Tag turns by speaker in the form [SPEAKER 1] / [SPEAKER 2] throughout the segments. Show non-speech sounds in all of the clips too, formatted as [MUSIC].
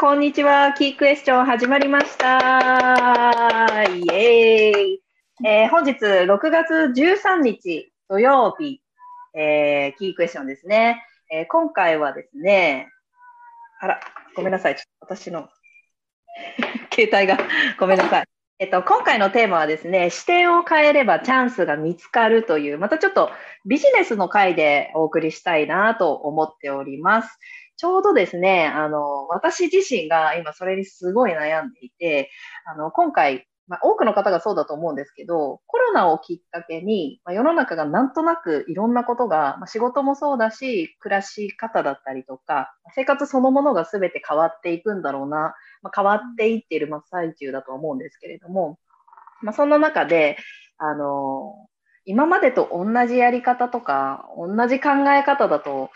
[SPEAKER 1] こんにちは。キークエスチョン始まりました。イエーイ。えー、本日6月13日土曜日、えー、キークエスチョンですね。えー、今回はですね、あら、ごめんなさい。ちょっと私の [LAUGHS] 携帯が [LAUGHS] ごめんなさい。えっと、今回のテーマはですね、視点を変えればチャンスが見つかるという、またちょっとビジネスの回でお送りしたいなと思っております。ちょうどですね、あの、私自身が今それにすごい悩んでいて、あの、今回、まあ、多くの方がそうだと思うんですけど、コロナをきっかけに、まあ、世の中がなんとなくいろんなことが、まあ、仕事もそうだし、暮らし方だったりとか、生活そのものが全て変わっていくんだろうな、まあ、変わっていっている真っ最中だと思うんですけれども、まあ、そんな中で、あの、今までと同じやり方とか、同じ考え方だと、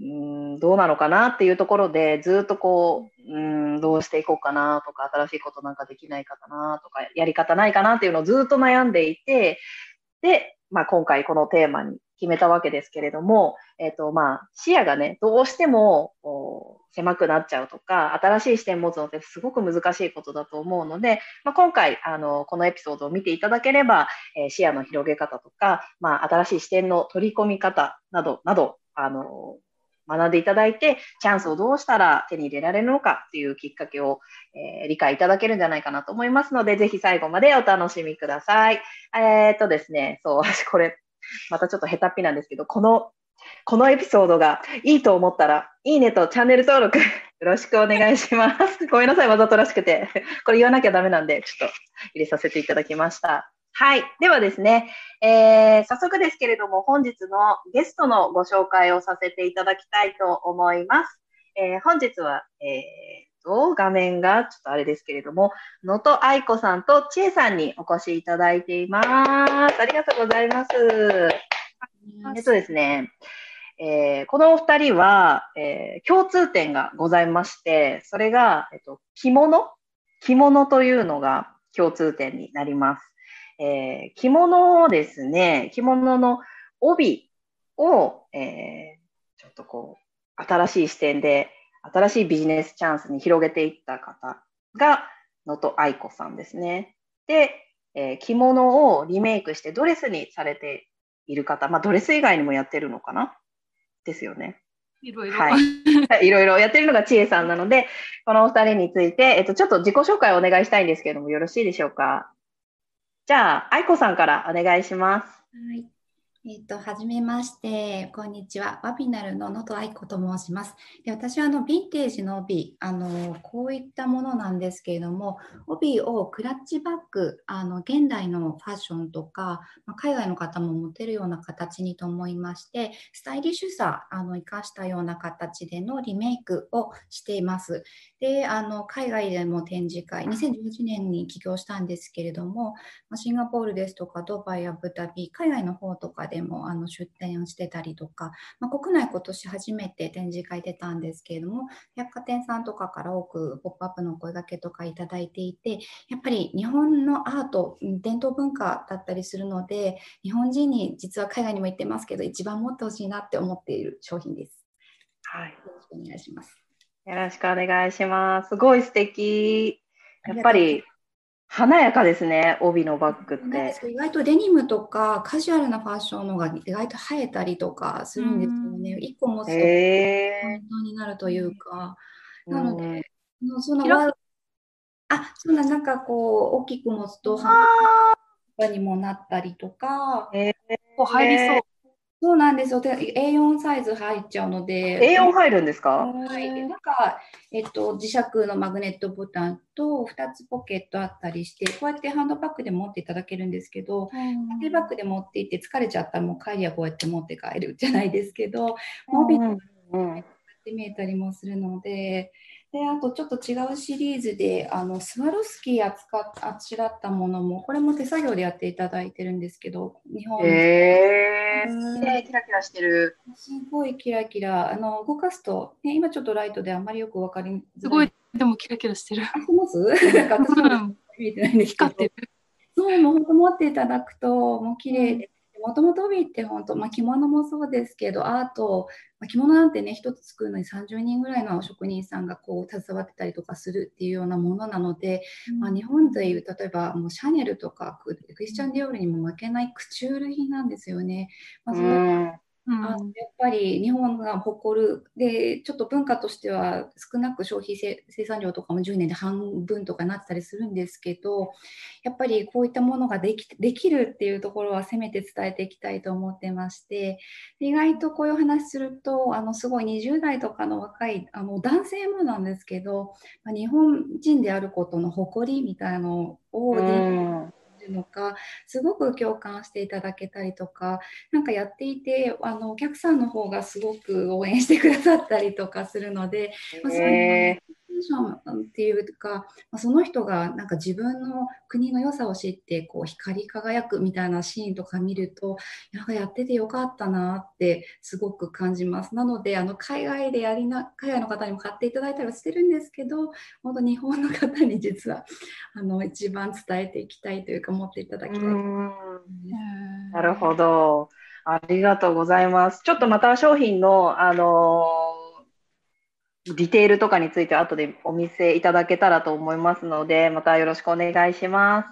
[SPEAKER 1] うんどうなのかなっていうところでずっとこううんどうしていこうかなとか新しいことなんかできないかなとかやり方ないかなっていうのをずっと悩んでいてで、まあ、今回このテーマに決めたわけですけれども、えっ、ー、とまあ、視野がねどうしても狭くなっちゃうとか新しい視点を持つのってすごく難しいことだと思うので、まあ、今回あのこのエピソードを見ていただければ、えー、視野の広げ方とか、まあ、新しい視点の取り込み方などなどあの学んでいただいて、チャンスをどうしたら手に入れられるのかっていうきっかけを、えー、理解いただけるんじゃないかなと思いますので、ぜひ最後までお楽しみください。えー、っとですね、そう、私これ、またちょっと下手っぴなんですけど、この、このエピソードがいいと思ったら、いいねとチャンネル登録よろしくお願いします。ごめんなさい、わざとらしくて。これ言わなきゃダメなんで、ちょっと入れさせていただきました。はい。ではですね、えー、早速ですけれども、本日のゲストのご紹介をさせていただきたいと思います。えー、本日は、えー、と、画面がちょっとあれですけれども、能登愛子さんと千恵さんにお越しいただいています。ありがとうございます。えっとですね、えー、このお二人は、えー、共通点がございまして、それが、えっと、着物？着物というのが共通点になります。えー、着物をですね、着物の帯を、えー、ちょっとこう、新しい視点で、新しいビジネスチャンスに広げていった方が、能登愛子さんですね。で、えー、着物をリメイクしてドレスにされている方、まあ、ドレス以外にもやってるのかな？ですよね。
[SPEAKER 2] いろいろ。
[SPEAKER 1] はい。[LAUGHS] いろいろやってるのが千恵さんなので、このお二人について、えっと、ちょっと自己紹介をお願いしたいんですけれども、よろしいでしょうか？じゃあ、愛子さんからお願いします。
[SPEAKER 3] はい。えっ、ー、と、はじめまして、こんにちは。ワビナルの野戸愛子と申します。で私はあのヴィンテージの帯、あのこういったものなんですけれども、帯をクラッチバッグ、あの現代のファッションとか、まあ、海外の方も持てるような形にと思いまして、スタイリッシュさ、あの生かしたような形でのリメイクをしています。で、あの海外でも展示会、2018年に起業したんですけれども、シンガポールですとか、ドバイ、アブダビ、海外の方とかででもあの出店してたりとか、まあ、国内今年初めて展示会出たんですけれども百貨店さんとかから多くポップアップの声がけとかいただいていてやっぱり日本のアート伝統文化だったりするので日本人に実は海外にも行ってますけど一番持ってほしいなって思っている商品です。
[SPEAKER 1] はい、よ
[SPEAKER 3] ろしくお願いします。
[SPEAKER 1] よろしくお願いします。すごい素敵。やっぱり華やかですね、帯のバッグって。
[SPEAKER 3] 意外とデニムとかカジュアルなファッションのが意外と生えたりとかするんですよね。一個もそうポイントになるというか。なので、そのあ、そんななんかこう大きく持つと半分にもなったりとか。
[SPEAKER 2] えー、入りそう。
[SPEAKER 3] そうなんですよ。で A4 サイズ入っちゃうので。
[SPEAKER 1] A4 入るんですか？
[SPEAKER 3] はい。なんか、えっと、磁石のマグネットボタンと2つポケットあったりして、こうやってハンドバッグで持っていただけるんですけど、ハンドバッグで持っていって疲れちゃったらもう帰りはこうやって持って帰るじゃないですけど、モビルって見えたりもするので、であとちょっと違うシリーズであのスワロスキー扱っあちらったものもこれも手作業でやっていただいてるんですけど
[SPEAKER 1] 日本へえキラキラしてる。
[SPEAKER 3] すごいキラキラ。あの動かすと、ね、今ちょっとライトであんまりよくわかり
[SPEAKER 2] すごいでもキラキラしてる。あ
[SPEAKER 3] してます？なんか私も見えてないんですけど。光ってる。
[SPEAKER 2] そ
[SPEAKER 3] うもう本当持っていただくともう綺麗でもともと帯って本当、まあ、着物もそうですけどアート、まあ、着物なんてね一つ作るのに30人ぐらいの職人さんがこう携わってたりとかするっていうようなものなので、うん、まあ、日本でいう例えばもうシャネルとかクリスチャン・ディオールにも負けないクチュール品なんですよね。まあ、そのうん、あやっぱり日本が誇る。でちょっと文化としては少なく消費生産量とかも10年で半分とかなってたりするんですけどやっぱりこういったものができできるっていうところはせめて伝えていきたいと思ってまして意外とこういう話するとあのすごい20代とかの若いあの男性もなんですけど、まあ、日本人であることの誇りみたいなのを、うんるのかすごく共感していただけたりとか何かやっていてあのお客さんの方がすごく応援してくださったりとかするので、まあ、そういうテンションっていうか、まあ、その人がなんか自分の国の良さを知ってこう光り輝くみたいなシーンとか見るとなんかやっててよかったなってすごく感じます。なのであの海外でやりな海外の方にも買っていただいたりはしてるんですけど本当日本の方に実は [LAUGHS] あの一番伝えていきたいというか持っていただきたい。
[SPEAKER 1] なるほど。ありがとうございます。ちょっとまた商品の、あのー、ディテールとかについて後でお見せいただけたらと思いますので、またよろしくお願いします。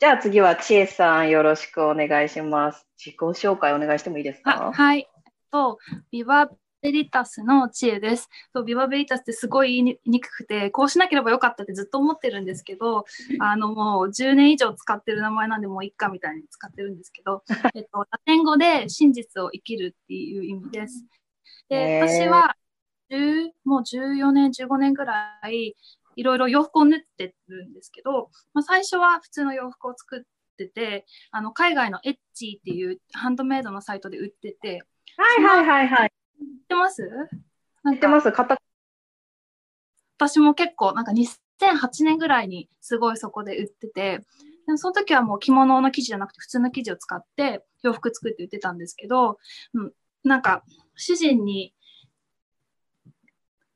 [SPEAKER 1] じゃあ次は千恵さんよろしくお願いします。自己紹介お願いしてもいいですか？
[SPEAKER 2] はい。と、ビバベリタスの知恵です。そうビバベリタスってすごい言いにくくて、こうしなければよかったってずっと思ってるんですけど、[LAUGHS] あのもう10年以上使ってる名前なんでもういっかみたいに使ってるんですけど、[LAUGHS] えっと、ラテン語で真実を生きるっていう意味です。で、私は10もう14年、15年ぐらい、いろいろ洋服を縫ってるんですけど、まあ、最初は普通の洋服を作ってて、あの海外のエッチっていうハンドメイドのサイトで売ってて、
[SPEAKER 1] はいはいはいはい。
[SPEAKER 2] ってます？
[SPEAKER 1] 知ってます。
[SPEAKER 2] 私も結構、なんか2008年ぐらいにすごいそこで売ってて、その時はもう着物の生地じゃなくて普通の生地を使って洋服作って売ってたんですけど、うん、なんか主人に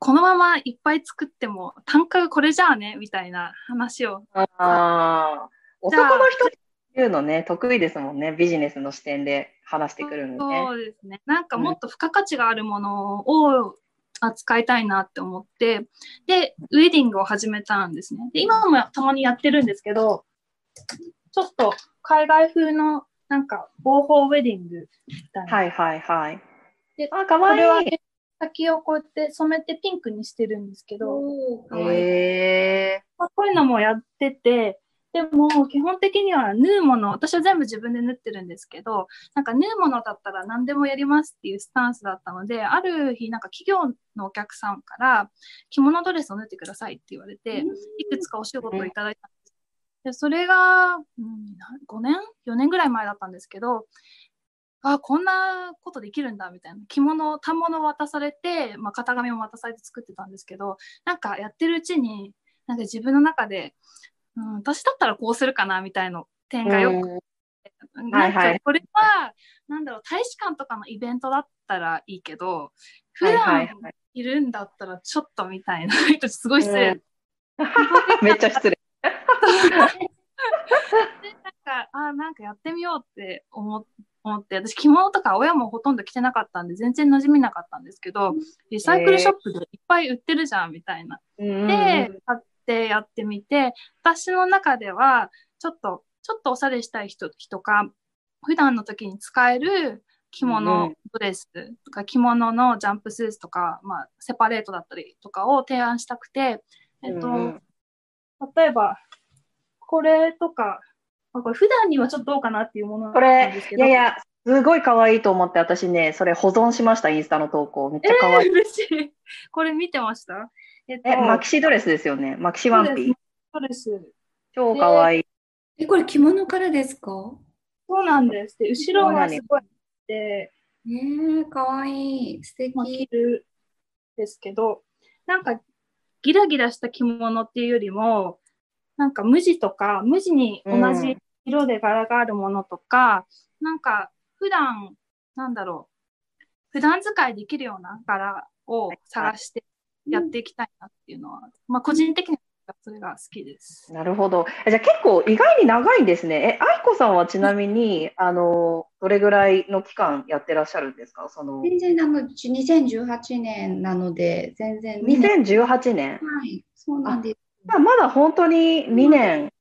[SPEAKER 2] このままいっぱい作っても単価がこれじゃあねみたいな話を。あ
[SPEAKER 1] あ、男の人っていうのね、得意ですもんね、ビジネスの視点で。話してくるの
[SPEAKER 2] ね。そうですね。なんかもっと付加価値があるものを扱いたいなって思って、で、ウェディングを始めたんですね。で、今もたまにやってるんですけど、ちょっと海外風のなんか、防法ウェディングみたいな。
[SPEAKER 1] はいはいはい。
[SPEAKER 2] で、あ、かわいい。先をこうやって染めてピンクにしてるんですけど、
[SPEAKER 1] へ
[SPEAKER 2] まあ、こういうのもやってて、でも、基本的には縫うもの、私は全部自分で縫ってるんですけど、なんか縫うものだったら何でもやりますっていうスタンスだったので、ある日、なんか企業のお客さんから着物ドレスを縫ってくださいって言われて、いくつかお仕事をいただいたんです。でそれが、うん、5年 ?4 年ぐらい前だったんですけど、あこんなことできるんだみたいな。着物反物を渡されて、まあ、型紙も渡されて作ってたんですけどなんかやってるうちになんか自分の中でうん、私だったらこうするかなみたいな点がよく、うん、なんかこれは、なんだろう、大使館とかのイベントだったらいいけど、普段いるんだったらちょっとみたいな、すごい失礼。[LAUGHS]
[SPEAKER 1] めっちゃ失礼。[LAUGHS]
[SPEAKER 2] でなんかあなんかやってみようって思思って私着物とか親もほとんど着てなかったんで全然馴染みなかったんですけどリサイクルショップでいっぱい売ってるじゃんみたいな。で買ってやってみて、私の中では、ちょっと、ちょっとおしゃれしたい人とか、普段の時に使える着物ドレスとか、着物のジャンプスーツとか、まあ、セパレートだったりとかを提案したくて、えっと、例えば、これとか、これ普段にはちょっとどうかなっていうもの
[SPEAKER 1] なんですけど。これ、いやいや、すごい可愛いと思って、私ね、それ保存しました、インスタの投稿。めっちゃ可愛い。えー、
[SPEAKER 2] 嬉しい。これ見てました？
[SPEAKER 1] えっと、え、マキシドレスですよね。マキシワンピー。
[SPEAKER 2] そうです。
[SPEAKER 1] 超かわいい。
[SPEAKER 3] え、これ着物からですか？
[SPEAKER 2] そうなんです。で、後ろがすごいで、
[SPEAKER 3] えー、かわいい。素敵。着
[SPEAKER 2] るですけど、なんかギラギラした着物っていうよりも、なんか無地とか、無地に同じ色で柄があるものとか、うん、なんか普段、なんだろう、普段使いできるような柄を探してやっていきたいなっていうのは、まあ個人的にはそそれが好きです。
[SPEAKER 1] なるほど。じゃあ結構意外に長いんですね。え、愛子さんはちなみに、あの、どれぐらいの期間やってらっしゃるんですか？その、
[SPEAKER 3] 全然あの2018年なので、全然2年。
[SPEAKER 1] 2018年。
[SPEAKER 3] はい、そうなんです。
[SPEAKER 1] まあまだ本当に2年。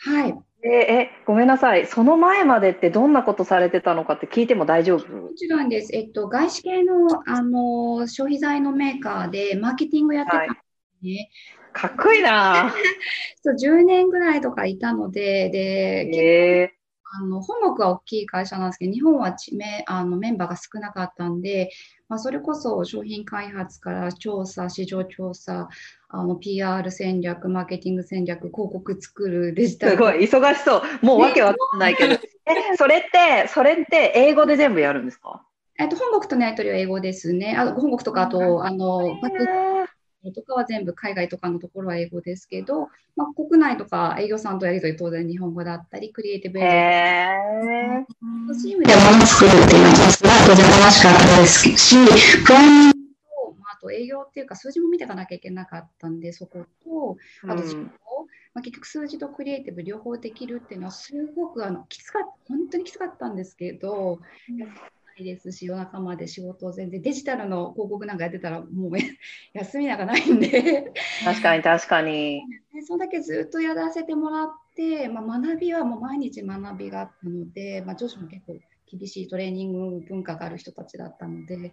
[SPEAKER 3] はい。
[SPEAKER 1] え、え、ごめんなさい。その前までってどんなことされてたのかって聞いても大丈夫？
[SPEAKER 3] もちろんです。えっと、外資系の、あの消費財のメーカーでマーケティングやってたんですね。
[SPEAKER 1] かっこいいな [LAUGHS]
[SPEAKER 3] そう10年ぐらいとかいたので、で、
[SPEAKER 1] え
[SPEAKER 3] あの本国は大きい会社なんですけど、日本は知名あのメンバーが少なかったんで、まあ、それこそ商品開発から調査、市場調査、あの PR 戦略、マーケティング戦略、広告作る、デジタル。
[SPEAKER 1] すごい、忙しそう。もうわけわかんないけど。[LAUGHS] え、それって、それって英語で全部やるんですか？
[SPEAKER 3] えっと、本国とのやり取りは英語ですね。あ本国とか、あと、あの、バックとかは全部海外とかのところは英語ですけど、まあ、国内とか営業さんとやり取り当然日本語だったり、クリエイティブ
[SPEAKER 1] へ
[SPEAKER 3] エ
[SPEAKER 1] え。
[SPEAKER 3] ージェントチームで物を作るっていうのは当然楽しかったですし、プランニングと、まあ、あと営業っていうか数字も見ていかなきゃいけなかったんで、そこと、あと自分を、まあ、結局数字とクリエイティブ両方できるっていうのはすごくあのきつかった、本当にきつかったんですけど、ないですし、夜中まで仕事を全然デジタルの広告なんかやってたらもう [LAUGHS] 休みなんかないんで
[SPEAKER 1] 確かに確かに。
[SPEAKER 3] でそんだけずっとやらせてもらって、まあ、学びはもう毎日学びがあったので、まあ、上司も結構厳しいトレーニング文化がある人たちだったので。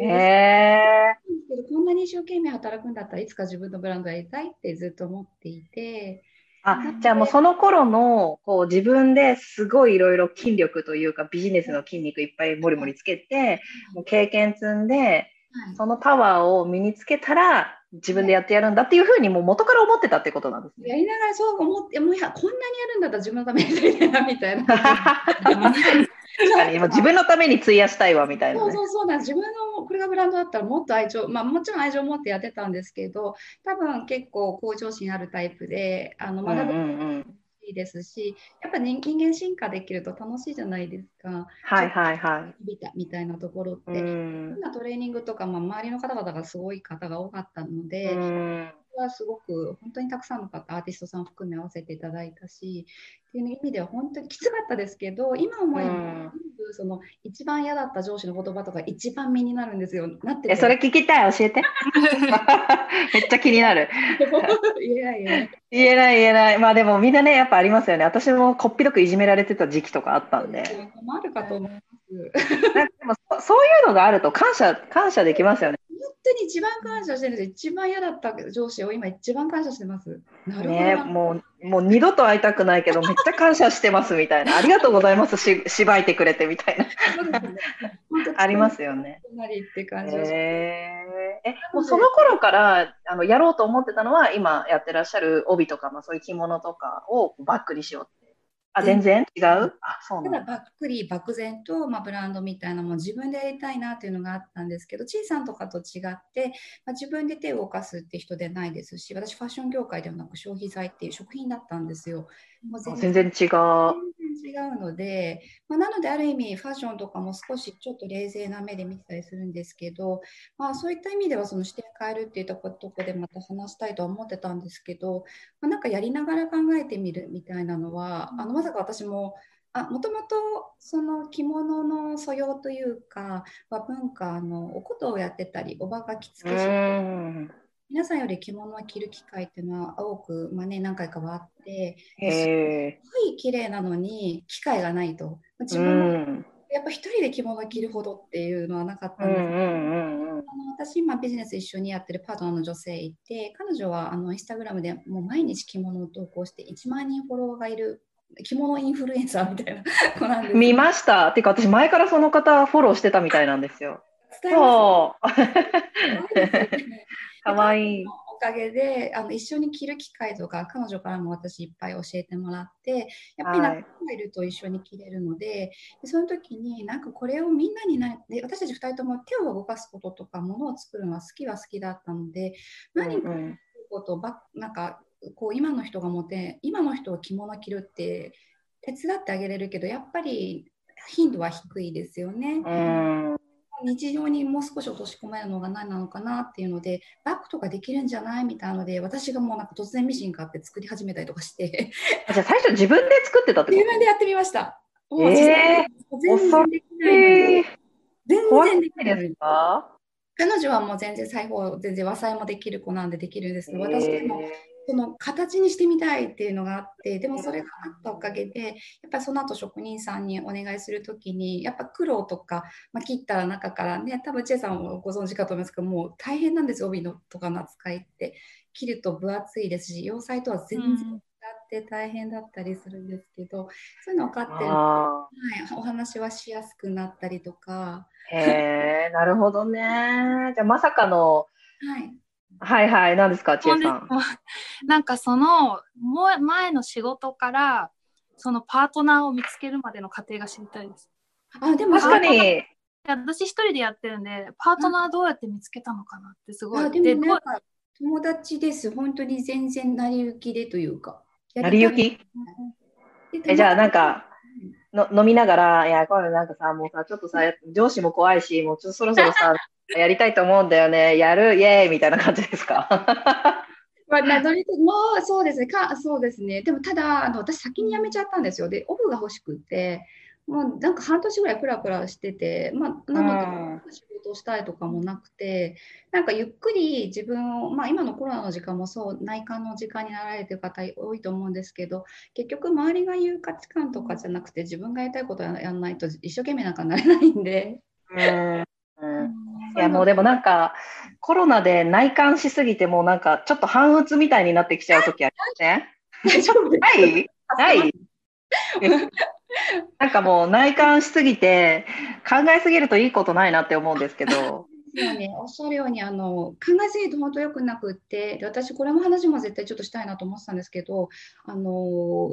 [SPEAKER 1] え。
[SPEAKER 3] けどこんなに一生懸命働くんだったらいつか自分のブランドやりたいってずっと思っていて、
[SPEAKER 1] あ、じゃあもうその頃の、こう自分ですごいいろいろ筋力というかビジネスの筋肉いっぱいもりもりつけて、もう経験積んで、
[SPEAKER 3] はい
[SPEAKER 1] そのパワーを身につけたら自分でやってやるんだっていうふうにもう元から思ってたってことなんですね。
[SPEAKER 3] やりながらそう思って、もういやこんなにやるんだったら自分のためにやりたいなみたいな。[LAUGHS] [LAUGHS]
[SPEAKER 1] 確かに、[LAUGHS] もう自分のために費やしたいわみたいなね。
[SPEAKER 3] そうそうそうなんです自分のこれがブランドだったらもっと愛情、まあ、もちろん愛情を持ってやってたんですけど多分結構向上心あるタイプであの
[SPEAKER 1] うん
[SPEAKER 3] 学ぶのも
[SPEAKER 1] うんうん。
[SPEAKER 3] いいですし、やっぱ人人間進化できると楽しいじゃないですか
[SPEAKER 1] はいはいは
[SPEAKER 3] みたみたいなところっ
[SPEAKER 1] い。
[SPEAKER 3] て、
[SPEAKER 1] うん
[SPEAKER 3] 変なトレーニングとか、まあ、周りの方々がすごい方が多かったので、
[SPEAKER 1] うん
[SPEAKER 3] はすごく本当にたくさんの方アーティストさん含め合わせていただいたしっていう意味では本当にきつかったですけど今思えば、
[SPEAKER 1] うん
[SPEAKER 3] その一番嫌だった上司の言葉とか一番身になるんですよ。なって
[SPEAKER 1] え、それ聞きたい、教えて。[LAUGHS] めっちゃ気になる。
[SPEAKER 3] いやいや。
[SPEAKER 1] 言えない言えない。まあでもみんなね、やっぱありますよね。私もこっぴどくいじめられてた時期とかあったんで。
[SPEAKER 3] 困るかと思います。
[SPEAKER 1] でもそそういうのがあると感謝、感謝できますよね。
[SPEAKER 3] に一番感謝してるんです。一番嫌だった上司を今一番感謝してます。なるほど
[SPEAKER 1] ね、
[SPEAKER 3] な。
[SPEAKER 1] もう、もう二度と会いたくないけど、[LAUGHS] めっちゃ感謝してますみたいな。ありがとうございます、し、しばいてくれてみたいな。ありますよね。
[SPEAKER 3] なりって感じをして
[SPEAKER 1] へーえ、もうその頃から、あの、やろうと思ってたのは、今やってらっしゃる帯とか、まあそういう着物とかをバックにしようって。あ、全然？違う？あ、そう
[SPEAKER 3] た
[SPEAKER 1] だ。
[SPEAKER 3] だばっくり漠然と、まあ、ブランドみたいなのも自分でやりたいなっていうのがあったんですけど、ちいさんとかと違って、まあ、自分で手を動かすって人でないですし、私ファッション業界ではなく消費財っていう食品だったんですよ。もう
[SPEAKER 1] あ全然違う。
[SPEAKER 3] 全然違うので、まあ、なのである意味ファッションとかも少しちょっと冷静な目で見てたりするんですけど、まあ、そういった意味ではその視点変えるっていうところでまた話したいとは思ってたんですけど、まあ、なんかやりながら考えてみるみたいなのはあのまさか私ももともとその着物の素養というか、まあ、文化のおことをやってたりおばが着付け
[SPEAKER 1] うん。
[SPEAKER 3] 皆さんより着物を着る機会っていうのは多く、まあね、何回かはあって。すごい綺麗なのに機会がないと自
[SPEAKER 1] う
[SPEAKER 3] 分。やっぱ一人で着物を着るほどっていうのはなかった
[SPEAKER 1] うんん
[SPEAKER 3] です、
[SPEAKER 1] うんうんうん。
[SPEAKER 3] あの私今ビジネス一緒にやってるパートナーの女性いて彼女はあのインスタグラムでもう毎日着物を投稿して1万人フォロワーがいる着物インフルエンサーみたいな子なんです
[SPEAKER 1] 見ました。てか私前からその方フォローしてたみたいなんですよ。そう。かわいい。
[SPEAKER 3] おかげであの一緒に着る機会とか彼女からも私いっぱい教えてもらってやっぱり仲間がいると一緒に着れるので,、でその時になんかこれをみんなになで私たち2人とも手を動かすこととか物を作るのは好きは好きだったので何か
[SPEAKER 1] うんうん
[SPEAKER 3] ことばなんかこう今の人が持て今の人が着物着るって手伝ってあげれるけどやっぱり頻度は低いですよね。
[SPEAKER 1] うん。
[SPEAKER 3] 日常にもう少し落とし込めるのが何なのかなっていうのでバッグとかできるんじゃないみたいなので私がもうなんか突然ミシン買って作り始めたりとかして。
[SPEAKER 1] じゃあ最初自分で作ってたってこと？
[SPEAKER 3] 自分でやってみました。もう
[SPEAKER 1] え
[SPEAKER 3] 全然できないので。
[SPEAKER 1] えー、
[SPEAKER 3] 全然できない
[SPEAKER 1] ないですか？
[SPEAKER 3] 彼女はもう全然裁縫全然和裁もできる子なんでできるんですけど私でもその形にしてみたいっていうのがあってでもそれがあったおかげでやっぱりその後職人さんにお願いするときにやっぱ苦労とか、まあ、切った中からね多分チェさんもご存知かと思いますけどもう大変なんです帯のとかの扱いって。切ると分厚いですし洋裁とは全然違って大変だったりするんですけど、そういうの分かってはい、お話はしやすくなったりとか、
[SPEAKER 1] ーへえ、なるほどね。じゃあまさかの、
[SPEAKER 3] はい、
[SPEAKER 1] はいはい、何ですか、千恵さん？[LAUGHS]
[SPEAKER 2] なんかそのもう前の仕事からそのパートナーを見つけるまでの過程が知りたいです。
[SPEAKER 3] あでも
[SPEAKER 1] 確かに、
[SPEAKER 2] 私一人でやってるんでパートナーどうやって見つけたのかなってすごい。
[SPEAKER 3] あでも
[SPEAKER 2] でどうん
[SPEAKER 3] なか友達です。本当に全然成り行きでというか。
[SPEAKER 1] 成り行き？
[SPEAKER 3] で
[SPEAKER 1] えじゃあなんか、の飲みながら、いや、これなんかさ、もうさ、ちょっとさ、上司も怖いし、もうちょっとそろそろさ、[LAUGHS] やりたいと思うんだよね、やる、イエーイ！みたいな感じですか？[LAUGHS]
[SPEAKER 3] まあ、などれともうそうですね。か、そうですね。でもただ、あの私先に辞めちゃったんですよ。で、オフが欲しくて、もうなんか半年ぐらいクラクラしてて、まあ、なので、仕事をしたいとかもなくて、なんかゆっくり自分を、まあ今のコロナの時間もそう、内観の時間になられてる方多いと思うんですけど、結局周りが言う価値観とかじゃなくて、自分がやりたいことをやらないと一生懸命なんかなれないんで。
[SPEAKER 1] うん。うん。いやもうでもなんかコロナで内観しすぎてもうなんかちょっと半鬱みたいになってきちゃう時ありません？[LAUGHS]
[SPEAKER 3] 大丈夫です。
[SPEAKER 1] ない？ない？[LAUGHS] [LAUGHS] なんかもう内観しすぎて考えすぎるといいことないなって思うんですけど。
[SPEAKER 3] そうね、おっしゃるようにあの考えすぎると本当よくなくってで私これも話も絶対ちょっとしたいなと思ってたんですけどあの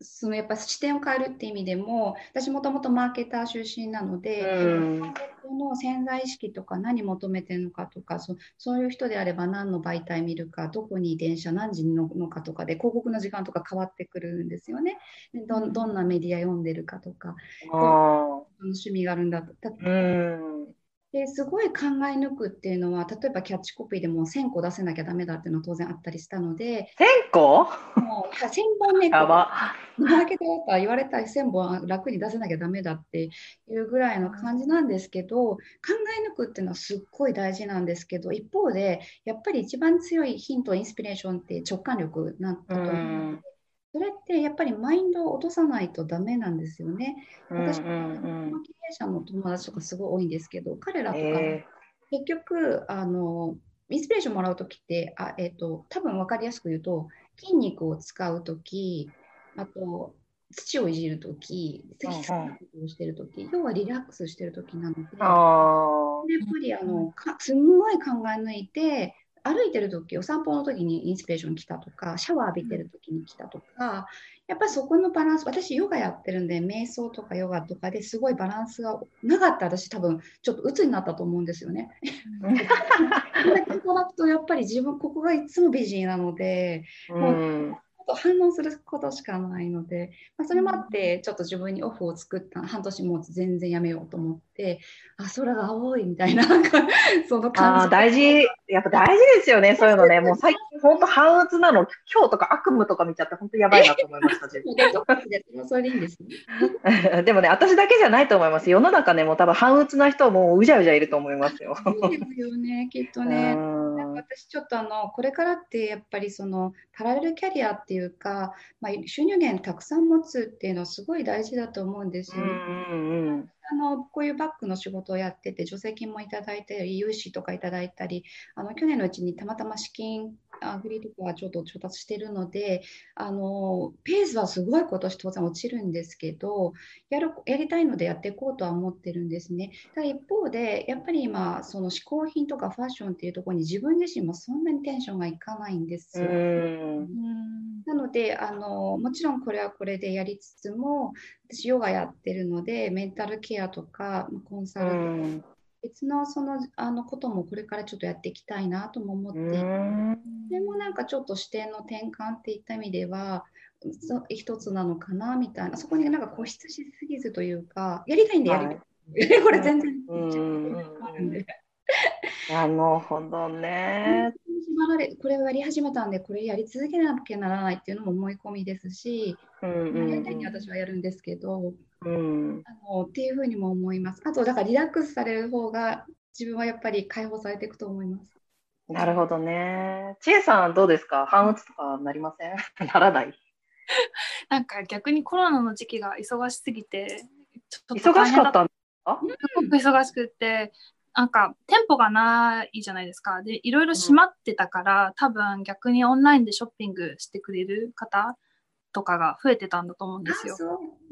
[SPEAKER 3] そのやっぱ視点を変えるって意味でも私もともとマーケター出身なので、
[SPEAKER 1] うん
[SPEAKER 3] マーケットの潜在意識とか何求めてるのかとかそそういう人であれば何の媒体見るかどこに電車何時に乗るのかとかで広告の時間とか変わってくるんですよね。でどんどんなメディア読んでるかとか
[SPEAKER 1] あ
[SPEAKER 3] 趣味があるんだと。ですごい考え抜くっていうのは例えばキャッチコピーでも1000個出せなきゃダメだっていうのは当然あったりしたので
[SPEAKER 1] 1000個？
[SPEAKER 3] もう1000本ね
[SPEAKER 1] やば。
[SPEAKER 3] マーケットだったら言われたら1000本楽に出せなきゃダメだっていうぐらいの感じなんですけど考え抜くっていうのはすっごい大事なんですけど一方でやっぱり一番強いヒントインスピレーションって直感力なんだと思うのでそれってやっぱりマインドを落とさないとダメなんですよね。私
[SPEAKER 1] うんうん。
[SPEAKER 3] 経営者の友達とかすごい多いんですけど彼らとか、
[SPEAKER 1] え
[SPEAKER 3] 結局あのインスピレーションもらうときってあ、えー、と多分分かりやすく言うと筋肉を使うときあと土をいじるとき
[SPEAKER 1] うんうん。
[SPEAKER 3] をしてるとき要はリラックスしてるときなのでやっぱりあのかすんごい考え抜いて歩いてる時お散歩の時にインスピレーション来たとかシャワー浴びてる時に来たとかやっぱりそこのバランス私ヨガやってるんで瞑想とかヨガとかですごいバランスがなかったら私多分ちょっと鬱になったと思うんですよね。これだけいただくとやっぱり自分ここがいつもビジーなので
[SPEAKER 1] ーうん
[SPEAKER 3] 反応することしかないので、まあ、それもあってちょっと自分にオフを作った半年もう全然やめようと思ってあ空が青いみたいななんかその
[SPEAKER 1] あ
[SPEAKER 3] 感じ
[SPEAKER 1] ー大事、やっぱ大事ですよね、そういうのね。[LAUGHS] もう最近、本当、半鬱なの、今日とか悪夢とか見ちゃって、本当やばいなと思いました、自 [LAUGHS] [LAUGHS]
[SPEAKER 3] で
[SPEAKER 1] もね、私だけじゃないと思います。世の中ね、もう多分、半鬱な人もううじゃうじゃいると思いますよ。
[SPEAKER 3] ですよねきっとね。私ちょっとあのこれからってやっぱりそのパラレルキャリアっていうか、まあ、収入源たくさん持つっていうのはすごい大事だと思うんですよね。
[SPEAKER 1] うんうん
[SPEAKER 3] あのこういうバッグの仕事をやってて助成金もいただいたり融資とかいただいたりあの去年のうちにたまたま資金アグリとかちょっと調達しているのであのペースはすごい今年当然落ちるんですけどやるやりたいのでやっていこうとは思ってるんですね。ただ一方でやっぱり今その嗜好品とかファッションっていうところに自分自身もそんなにテンションがいかないんですよ。なのであのもちろんこれはこれでやりつつも私ヨガやってるのでメンタルケアとかまあコンサ
[SPEAKER 1] う
[SPEAKER 3] ルとか
[SPEAKER 1] ん。
[SPEAKER 3] 別のそのあのこともこれからちょっとやっていきたいなとも思って
[SPEAKER 1] うん。
[SPEAKER 3] それもなんかちょっと視点の転換っていった意味ではそ一つなのかなみたいなそこになんか固執しすぎずというかやりたいんでやりたい、
[SPEAKER 1] はい。[LAUGHS]
[SPEAKER 3] これ全然
[SPEAKER 1] う。んうん
[SPEAKER 3] あるん。[LAUGHS] で。
[SPEAKER 1] なるほどね。
[SPEAKER 3] 縛られこれをやり始めたんでこれやり続けなきゃならないっていうのも思い込みですし、
[SPEAKER 1] うんうん
[SPEAKER 3] やりたいに私はやるんですけど
[SPEAKER 1] うん。
[SPEAKER 3] あのっていうふうにも思います。あとだからリラックスされる方が自分はやっぱり解放されていくと思います。
[SPEAKER 1] なるほどね。ちえさんどうですか？半打つとかなりません？[LAUGHS] ならない？
[SPEAKER 2] なんか逆にコロナの時期が忙しすぎて、ちょっと
[SPEAKER 1] 忙しかったんですか？
[SPEAKER 2] すごく忙しくって、なんか店舗がないじゃないですか。で、いろいろ閉まってたから、多分逆にオンラインでショッピングしてくれる方とかが増えてたんだと思うんですよ。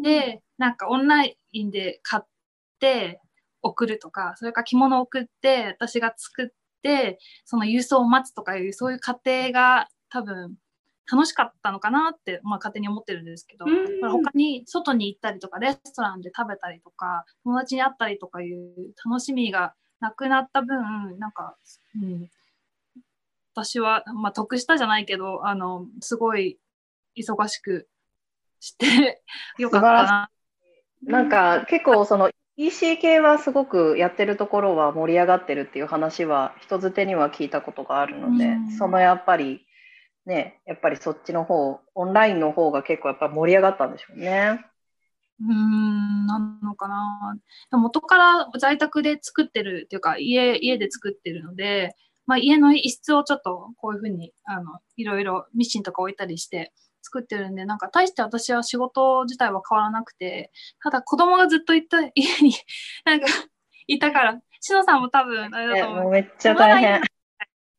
[SPEAKER 2] で、なんかオンラインで買って送るとか、それから着物を送って私が作って、その郵送を待つとかいう、そういう過程が多分楽しかったのかなって、まあ勝手に思ってるんですけど、
[SPEAKER 3] うん
[SPEAKER 2] 他に外に行ったりとか、レストランで食べたりとか、友達に会ったりとかいう楽しみがなくなった分、なんか、うん、私は、まあ得したじゃないけど、あの、すごい忙しくして [LAUGHS] よかったな。
[SPEAKER 1] なんか結構その EC 系はすごくやってるところは盛り上がってるっていう話は人づてには聞いたことがあるので、
[SPEAKER 2] うん
[SPEAKER 1] そのやっぱりね、やっぱりそっちの方、オンラインの方が結構やっぱり盛り上がったんでしょうね。
[SPEAKER 2] うーん、なのかな。元から在宅で作ってるっていうか、家、家で作ってるので、まあ家の一室をちょっとこういうふうに、あの、いろいろミシンとか置いたりして作ってるんで、なんか大して私は仕事自体は変わらなくて、ただ子供がずっといた、家に、[LAUGHS] なんか、いたから、しのさんも多分あれだ
[SPEAKER 1] ね
[SPEAKER 2] と思う
[SPEAKER 1] めっちゃ大変。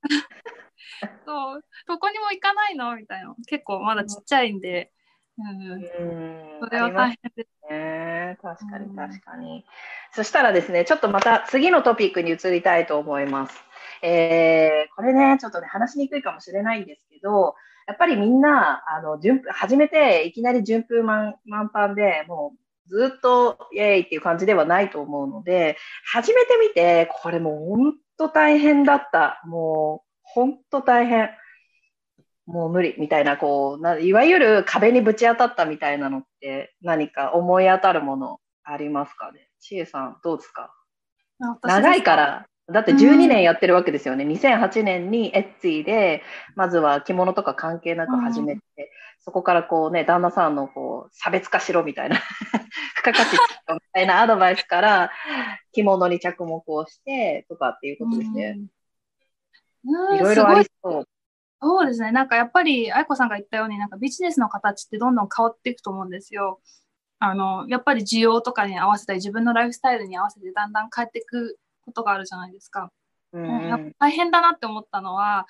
[SPEAKER 1] [LAUGHS]
[SPEAKER 2] そう、どこにも行かないの？みたいな。結構まだちっちゃいんで、うん、
[SPEAKER 1] うん
[SPEAKER 2] それは大変です。
[SPEAKER 1] ね確かに
[SPEAKER 2] うん
[SPEAKER 1] 確かに。そしたらですね、ちょっとまた次のトピックに移りたいと思います。えーこれね、ちょっとね、話しにくいかもしれないんですけど、やっぱりみんな、あの、順初めていきなり順風満満帆で、もうずっとイエーイっていう感じではないと思うので、初めて見て、これもう本当大変だった。もう本当大変。もう無理みたいな、こうないわゆる壁にぶち当たったみたいなのって何か思い当たるものありますかね？ちえさん、どうですか？長いから、だって12年やってるわけですよね。2008年にエッツィで、まずは着物とか関係なく始めて、そこからこうね、旦那さんのこう差別化しろみたいな、[LAUGHS] 付加価値みたいなアドバイスから着物に着目をしてとかっていうことですね。
[SPEAKER 2] うん。
[SPEAKER 1] いろいろありそう。
[SPEAKER 2] そうですね。なんかやっぱり、愛子さんが言ったように、なんかビジネスの形ってどんどん変わっていくと思うんですよ。あの、やっぱり需要とかに合わせたり、自分のライフスタイルに合わせてだんだん変えていくことがあるじゃないですか。
[SPEAKER 1] うん
[SPEAKER 2] 大変だなって思ったのは、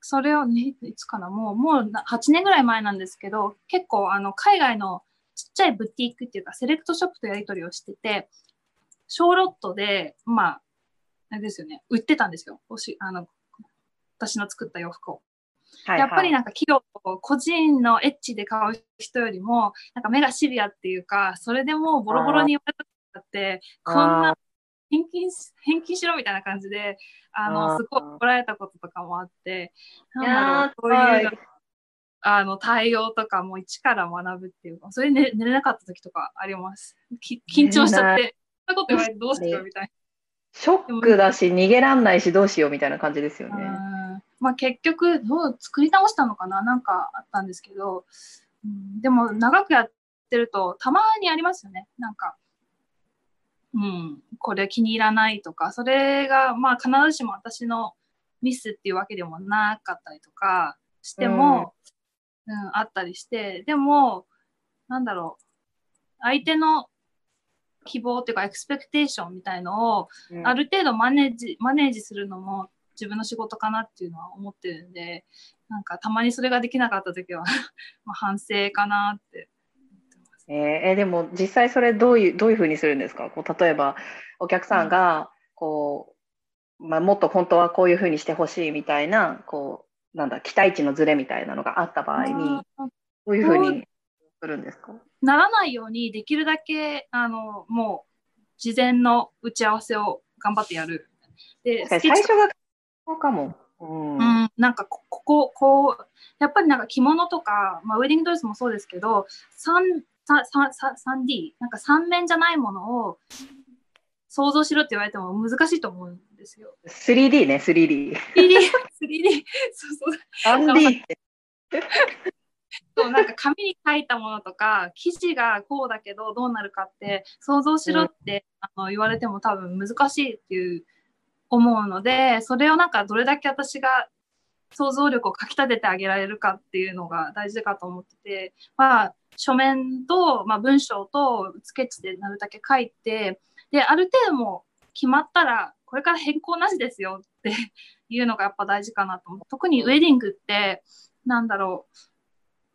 [SPEAKER 2] それをね、いつかな、もう、もうな8年ぐらい前なんですけど、結構あの、海外のちっちゃいブティックっていうか、セレクトショップとやり取りをしてて、小ロットで、まあ、あれですよね、売ってたんですよ。おしあの私の作った洋服を。
[SPEAKER 1] はい
[SPEAKER 2] やっぱり
[SPEAKER 1] はい
[SPEAKER 2] なんか企業、個人のエッジで買う人よりも、なんか目がシビアっていうか、それでもうボロボロに言われたって、こん
[SPEAKER 1] あ
[SPEAKER 2] な返金し、返金しろみたいな感じで、あの、すごい怒られたこととかもあって、
[SPEAKER 1] い
[SPEAKER 2] なんだろう、そういう、あの、対応とかも一から学ぶっていうか、それで寝れなかった時とかあります。き緊張しちゃって、そんなこと言われてどうしようみたい
[SPEAKER 1] ショックだし、逃げらんないし、どうしようみたいな感じですよ
[SPEAKER 2] な。
[SPEAKER 1] ね。
[SPEAKER 2] うんまあ結局、どう作り直したのかな？なんかあったんですけど、うん、でも長くやってると、たまにありますよね。なんか、うん、これ気に入らないとか、それが、まあ必ずしも私のミスっていうわけでもなかったりとかしても、うん、あったりして、でも、なんだろう、相手の希望っていうか、エクスペクテーションみたいのを、
[SPEAKER 1] うん。
[SPEAKER 2] ある程度マネージ、マネージするのも自分の仕事かなっていうのは思ってるんで、なんかたまにそれができなかった時は [LAUGHS] まあ反省かなって。
[SPEAKER 1] えーえーでも実際それどういうどういうふうにするんですか？こう例えばお客さんがこう、まあ、もっと本当はこういうふうにしてほしいみたいなこうなんだ期待値のズレみたいなのがあった場合にどういうふうにするんですか？
[SPEAKER 2] ならないようにできるだけ、あの、もう事前の打ち合わせを頑張ってやる。で、
[SPEAKER 1] 最初がそうかも。うん
[SPEAKER 2] うん、なんかここここうやっぱりなんか着物とか、まあ、ウェディングドレスもそうですけど 3, 3D、なんか3面じゃないものを想像しろって言われても難しいと思うんですよ。
[SPEAKER 1] 3D ね、3D。
[SPEAKER 2] 3D、3D、そうそう。
[SPEAKER 1] 3D って。
[SPEAKER 2] そうなんか紙に書いたものとか記事がこうだけどどうなるかって想像しろって、あの言われても多分難しいっていう思うのでそれをなんかどれだけ私が想像力をかき立ててあげられるかっていうのが大事かと思ってて、まあ、書面と、まあ、文章とスケッチでなるだけ書いてである程度も決まったらこれから変更なしですよっていうのがやっぱ大事かなと思う。特にウェディングってなんだろう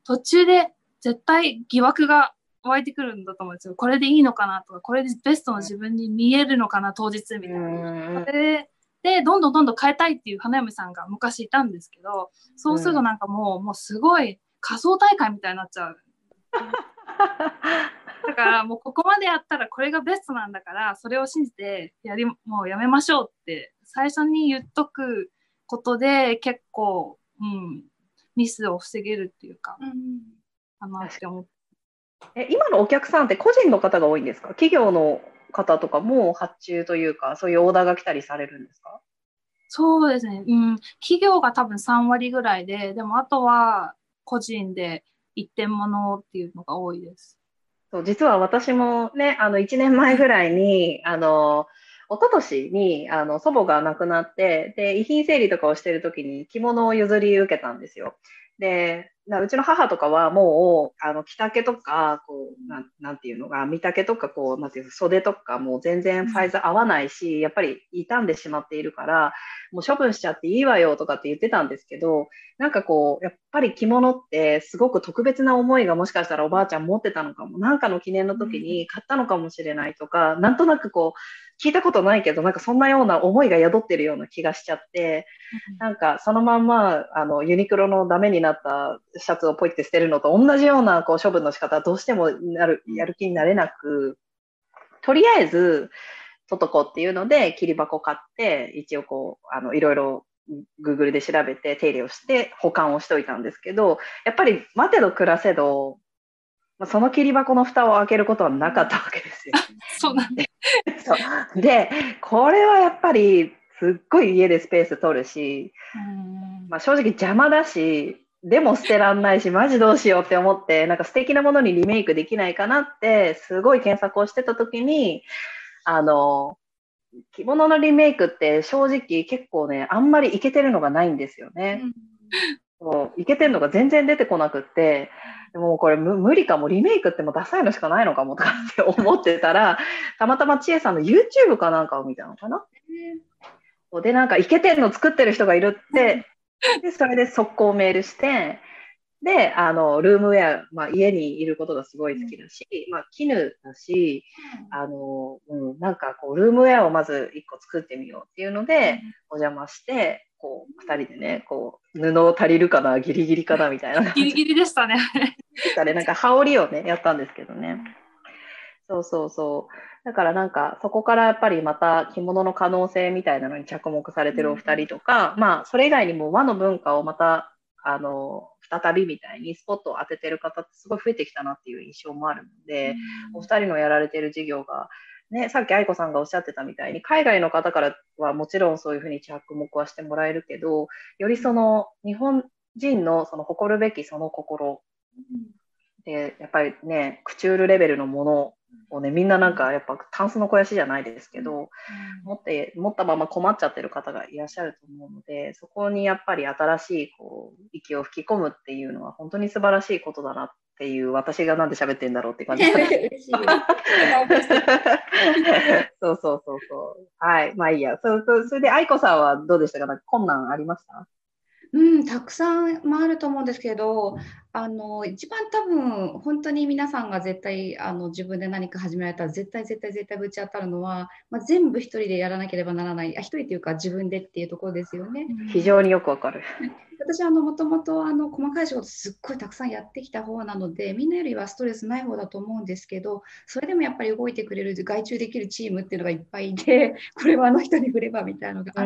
[SPEAKER 2] 途中で絶対疑惑が湧いてくるんだと思うんですよ。これでいいのかなとか、これでベストの自分に見えるのかな、当日みたいな。で、で、どんどんどんどん変えたいっていう花嫁さんが昔いたんですけど、そうするとなんかもう、もうすごい仮想大会みたいになっちゃう。[LAUGHS] だからもうここまでやったらこれがベストなんだから、それを信じてやり、もうやめましょうって、最初に言っとくことで結構、うん、ミスを防げるっていうか、かなって思って。
[SPEAKER 1] え今のお客さんって個人の方が多いんですか？企業の方とかも発注というか、そういうオーダーが来たりされるんですか？
[SPEAKER 2] そうですね。うん。企業が多分3割ぐらいで、でもあとは個人で一点物っていうのが多いです。
[SPEAKER 1] そう実は私もね、あの1年前ぐらいに、あの、一昨年にあの祖母が亡くなって、で、遺品整理とかをしてる時に着物を譲り受けたんですよ。で、うちの母とかはもう、あの、着丈とか、こう、なん、なんていうのが、見丈とか、こう、なんていう袖とか、もう全然サイズ合わないし、やっぱり傷んでしまっているから、もう処分しちゃっていいわよとかって言ってたんですけど、なんかこう、やっぱり着物ってすごく特別な思いがもしかしたらおばあちゃん持ってたのかも、なんかの記念の時に買ったのかもしれないとか、なんとなくこう、聞いたことないけど、なんかそんなような思いが宿ってるような気がしちゃって、なんかそのまんま、あの、ユニクロのダメになったシャツをポイって捨てるのと同じようなこう処分の仕方、どうしてもなる、やる気になれなく、とりあえず、トトコっていうので、切り箱買って、一応こう、あの、いろいろ Google で調べて手入れをして保管をしといたんですけど、やっぱり待てど暮らせど、まあその切り箱の蓋を開けることはなかったわけですよ。[LAUGHS]
[SPEAKER 2] そうなんで [LAUGHS]
[SPEAKER 1] そう。で、これはやっぱりすっごい家でスペース取るし、まあ、正直邪魔だし、でも捨てらんないし、マジどうしようって思って、なんか素敵なものにリメイクできないかなって、すごい検索をしてた時に、あの、着物のリメイクって正直結構ね、あんまりいけてるのがないんですよね。そういけてるのが全然出てこなくって、でもこれ無無理かも、リメイクってもうダサいのしかないのかもとかって思ってたら、たまたま千恵さんの YouTube かなんかを見たのかな。で、なんかイケてるの作ってる人がいるって、で、それで速攻メールして、で、あの、ルームウェア、まあ家にいることがすごい好きだし、まあ絹だし、あの、うん、なんかこう、ルームウェアをまず一個作ってみようっていうので、お邪魔して、こう、二人でね、こう、布足りるかな、ギリギリかな、みたいな
[SPEAKER 2] ギリギリでしたね。
[SPEAKER 1] でね、なんか羽織をね、やったんですけどね。そうそうそう。だからなんか、そこからやっぱりまた着物の可能性みたいなのに着目されてるお二人とか、まあ、それ以外にも和の文化をまた、あの、再びみたいにスポットを当ててる方ってすごい増えてきたなっていう印象もあるので、お二人のやられてる事業が、ね、さっき愛子さんがおっしゃってたみたいに、海外の方からはもちろんそういうふうに着目はしてもらえるけど、よりその日本人のその誇るべきその心で、やっぱりね、クチュールレベルのものをね、みんななんかやっぱタンスの肥やしじゃないですけど、持って、持ったまま困っちゃってる方がいらっしゃると思うので、そこにやっぱり新しいこう息を吹き込むっていうのは本当に素晴らしいことだなっていう、私がなんで喋ってんだろうって感じ [LAUGHS] そうそうそうそう。はい。まあいいや。そそそれで愛子さんはどうでしたか？なんか困難ありました？
[SPEAKER 3] うん、たくさん、まあ、あると思うんですけど、あの一番多分本当に皆さんが絶対あの自分で何か始められたら絶対絶対絶対ぶち当たるのは、まあ、全部一人でやらなければならないあ一人というか自分でっていうところですよね。
[SPEAKER 1] 非常によくわかる。[LAUGHS]
[SPEAKER 3] 私はもともと細かい仕事すっごいたくさんやってきた方なのでみんなよりはストレスない方だと思うんですけどそれでもやっぱり動いてくれる外注できるチームっていうのがいっぱいいて [LAUGHS] これはあの人に振ればみたいなのがあっ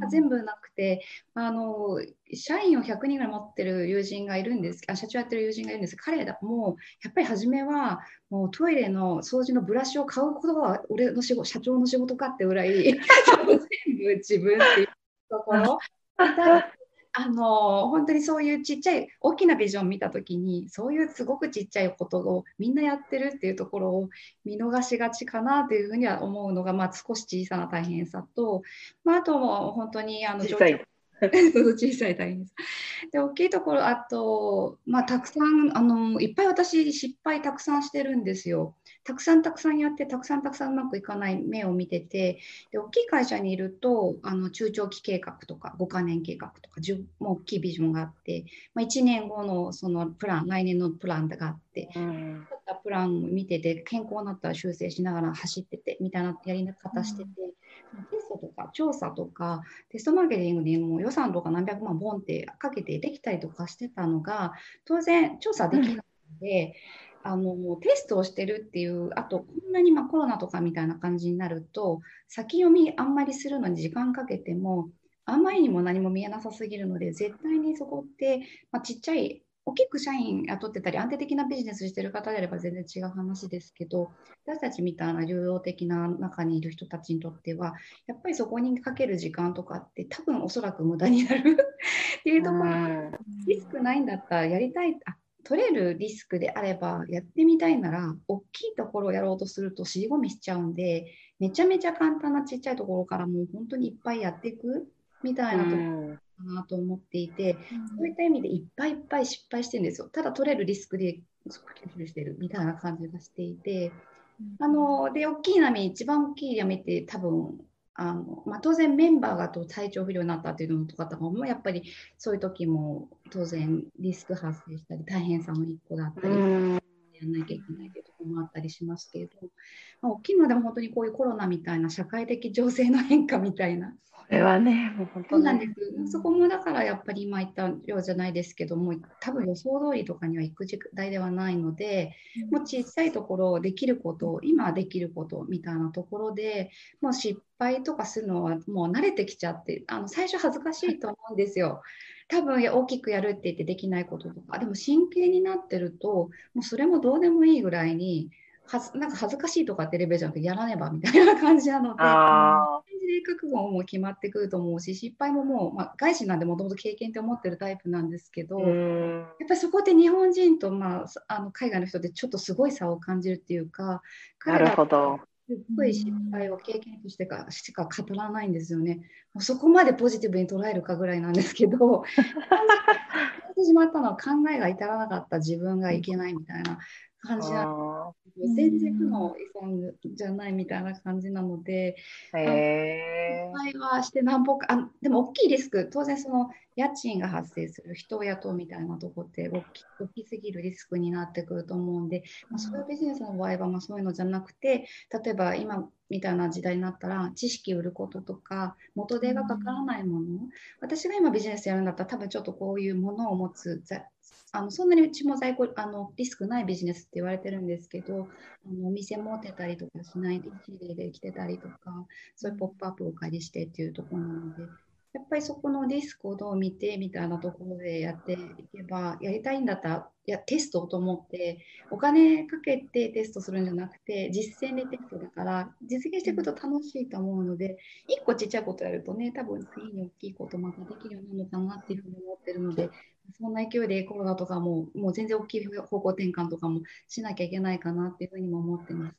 [SPEAKER 3] た、全部なくてあの社員を100人ぐらい持ってる友人がいるんですあ社長やってる友人がいるんです。彼らもやっぱり初めはもうトイレの掃除のブラシを買うことが俺の仕事社長の仕事かってぐらい全部自分っていうところ。[LAUGHS] あの本当にそういうちっちゃい大きなビジョンを見た時にそういうすごくちっちゃいことをみんなやってるっていうところを見逃しがちかなというふうには思うのが、まあ、少し小さな大変さと、まあ、あとも本当にあの
[SPEAKER 1] 小さい [LAUGHS]
[SPEAKER 3] 小さい大変です。で大きいところあと、まあ、たくさんあのいっぱい私失敗たくさんしてるんですよ。たくさんたくさんやってたくさんたくさんうまくいかない目を見ててで大きい会社にいるとあの中長期計画とか5か年計画とかも大きいビジョンがあって、まあ、1年後のそのプラン来年のプランがあって、うん、ったプランを見てて健康になったら修正しながら走っててみたいなやり方してて、うん、テストとか調査とかテストマーケティングにも予算とか何百万ボンってかけてできたりとかしてたのが当然調査できないので。うんあのテストをしてるっていうあとこんなにまコロナとかみたいな感じになると先読みあんまりするのに時間かけてもあんまりにも何も見えなさすぎるので絶対にそこって、まあ、ちっちゃい大きく社員雇ってたり安定的なビジネスしてる方であれば全然違う話ですけど私たちみたいな流動的な中にいる人たちにとってはやっぱりそこにかける時間とかって多分おそらく無駄になる [LAUGHS] っていうところ。リスクないんだったらやりたいあ取れるリスクであればやってみたいなら大きいところをやろうとすると尻込みしちゃうんでめちゃめちゃ簡単なちっちゃいところからもう本当にいっぱいやっていくみたいなところかなと思っていて、うん、そういった意味でいっぱいいっぱい失敗してるんですよ。ただ取れるリスクでしてるみたいな感じがしていて、うん、あので大きい波一番大きい波って多分あのまあ、当然メンバーがと体調不良になったっていうのとかとかも。やっぱりそういう時も当然リスク発生したり大変さの一個だったり、やらなきゃいけないというところもあったりしますけれど、まあ、大きいのでも本当にこういうコロナみたいな社会的情勢の変化みたいな
[SPEAKER 1] これはね、もう本当
[SPEAKER 3] なんです。そこもだからやっぱり今言ったようじゃないですけども、多分予想通りとかには行く時代ではないので、もう小さいところ、できること、今できることみたいなところで、もう失敗とかするのはもう慣れてきちゃって、あの最初恥ずかしいと思うんですよ。多分大きくやるって言ってできないこととか、でも真剣になってると、もうそれもどうでもいいぐらいに、はなんか恥ずかしいとかってレベルじゃなくてやらねばみたいな感じなので、で覚悟も決まってくると思うし失敗ももう、まあ、外資なんでもともと経験って思ってるタイプなんですけどやっぱりそこで日本人と、まあ、あの海外の人でちょっとすごい差を感じるっていうか
[SPEAKER 1] なるほど。
[SPEAKER 3] すっごい失敗を経験としてかしか語らないんですよね。もうそこまでポジティブに捉えるかぐらいなんですけど [LAUGHS] 始まったのは考えが至らなかった自分がいけないみたいな感じなの。全然負の遺産じゃないみたいな感じなので、
[SPEAKER 1] え
[SPEAKER 3] ー、はして何歩かあでも大きいリスク当然その家賃が発生する人を雇うみたいなとこって大き大きすぎるリスクになってくると思うんで、まあ、そういうビジネスの場合はまあそういうのじゃなくて例えば今みたいな時代になったら知識売ることとか元手がかからないもの、私が今ビジネスやるんだったら多分ちょっとこういうものを持つあのそんなにうちも在庫あのリスクないビジネスって言われてるんですけどあのお店持ってたりとかしないで一例で来てたりとかそういうポップアップをお借りしてっていうところなのでやっぱりそこのリスクをどう見てみたいなところでやっていけばやりたいんだったらやテストと思ってお金かけてテストするんじゃなくて実践でテストだから実現していくと楽しいと思うので1個ちっちゃいことやるとね多分次に大きいことまたできるようになるのかなっていうふうに思ってるのでそんな勢いでコロナとかももう全然大きい方向転換とかもしなきゃいけないかなっていうふうにも思ってます。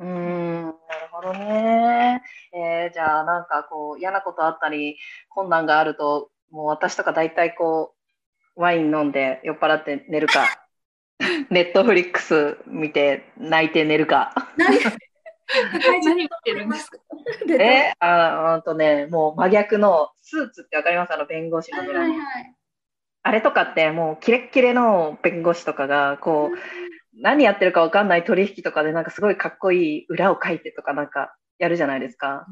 [SPEAKER 1] うんなるほどね。えー、じゃあなんかこう嫌なことあったり困難があるともう私とか大体こうワイン飲んで酔っ払って寝るか [LAUGHS] ネットフリックス見て泣いて寝るか。
[SPEAKER 2] 何言ってるんですか？[LAUGHS]
[SPEAKER 1] えあほんとねもう真逆のスーツってわかります？あの弁護士のドラマ。はいはいあれとかってもうキレッキレの弁護士とかがこう、何やってるか分かんない取引とかでなんかすごいかっこいい裏を書いてとかなんかやるじゃないですか。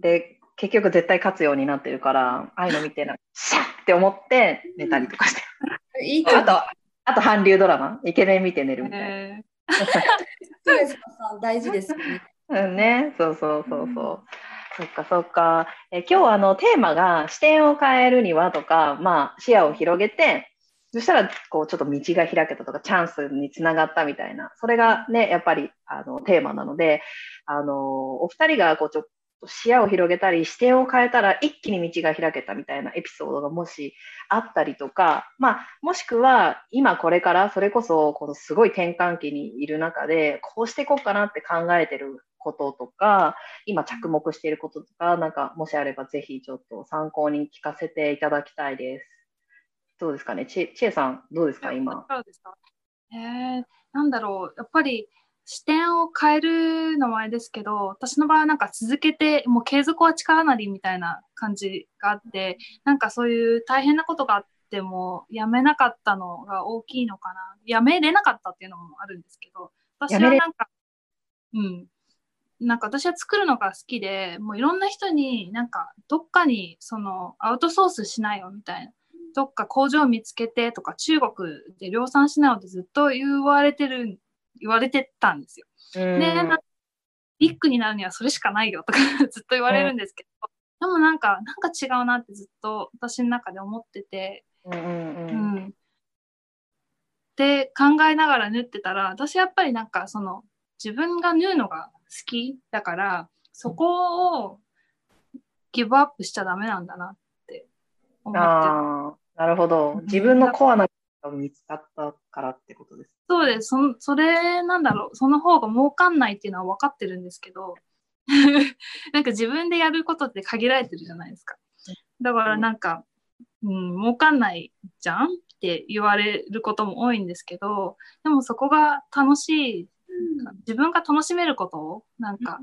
[SPEAKER 1] で結局絶対勝つようになってるから、ああいうの見て、なんかシャッって思って寝たりとかして。あと、あと韓流ドラマ、イケメン見て寝るみたいな。[LAUGHS]
[SPEAKER 3] 大事ですよね。
[SPEAKER 1] うんね、そうそうそうそう。そっかそっか。え今日はあのテーマが視点を変えるにはとか、まあ視野を広げて、そしたらこうちょっと道が開けたとかチャンスにつながったみたいな、それがね、やっぱりあのテーマなので、あの、お二人がこうちょっと視野を広げたり視点を変えたら一気に道が開けたみたいなエピソードがもしあったりとか、まあもしくは今これからそれこそこのすごい転換期にいる中で、こうしていこうかなって考えてることとか、今着目していることとか、なんかもしあればぜひちょっと参考に聞かせていただきたいです。どうですかね？ちえ、ちえさん、どうですか？
[SPEAKER 2] ー、
[SPEAKER 1] 今。
[SPEAKER 2] えー、なんだろう、やっぱり視点を変えるのもあれですけど、私の場合はなんか続けて、もう継続は力なりみたいな感じがあって、なんかそういう大変なことがあっても、やめなかったのが大きいのかな。やめれなかったっていうのもあるんですけど、私はなんか、うん。なんか私は作るのが好きで、もういろんな人になんかどっかにそのアウトソースしないよみたいな。どっか工場見つけてとか中国で量産しないよってずっと言われてる、言われてたんですよ。
[SPEAKER 1] うん
[SPEAKER 2] で、ビッグになるにはそれしかないよとか [LAUGHS] ずっと言われるんですけど、でもなんか、なんか違うなってずっと私の中で思ってて、
[SPEAKER 1] うんうんう
[SPEAKER 2] うんん。って考えながら縫ってたら、私やっぱりなんかその自分が縫うのが好きだから、そこをギブアップしちゃダメなんだなって思って
[SPEAKER 1] ああ、なるほど。自分のコアなが見つかったからってことです。
[SPEAKER 2] そうです。そんそれなんだろう。その方が儲かんないっていうのは分かってるんですけど、[LAUGHS] なんか自分でやることって限られてるじゃないですか。だからなんか、うん、儲かんないじゃんって言われることも多いんですけど、でもそこが楽しい、自分が楽しめることをなんか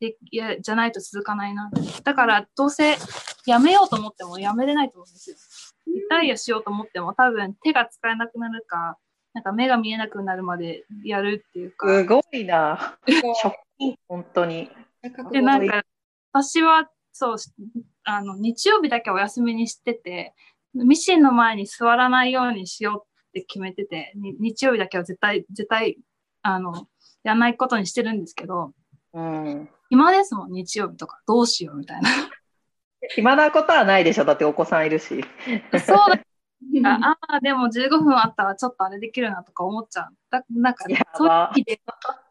[SPEAKER 2] でいやじゃないと続かないな。だからどうせやめようと思ってもやめれないと思うんですよ。リタイアしようと思っても多分手が使えなくなるか、なんか目が見えなくなるまでやるっていうか。
[SPEAKER 1] すごいな。本当に。
[SPEAKER 2] で、なんか私はそう、あの、日曜日だけお休みにしてて、ミシンの前に座らないようにしようって決めてて、に日曜日だけは絶対、絶対、あの、やらないことにしてるんですけど、
[SPEAKER 1] うん。
[SPEAKER 2] 暇ですもん、日曜日とか。どうしようみたいな。[LAUGHS]
[SPEAKER 1] 暇なことはないでしょ。だってお子さんいるし。
[SPEAKER 2] そうだ [LAUGHS] ああ、でも15分あったらちょっとあれできるなとか思っちゃう。だなんか
[SPEAKER 1] や、
[SPEAKER 2] そういう
[SPEAKER 1] ば
[SPEAKER 2] 時で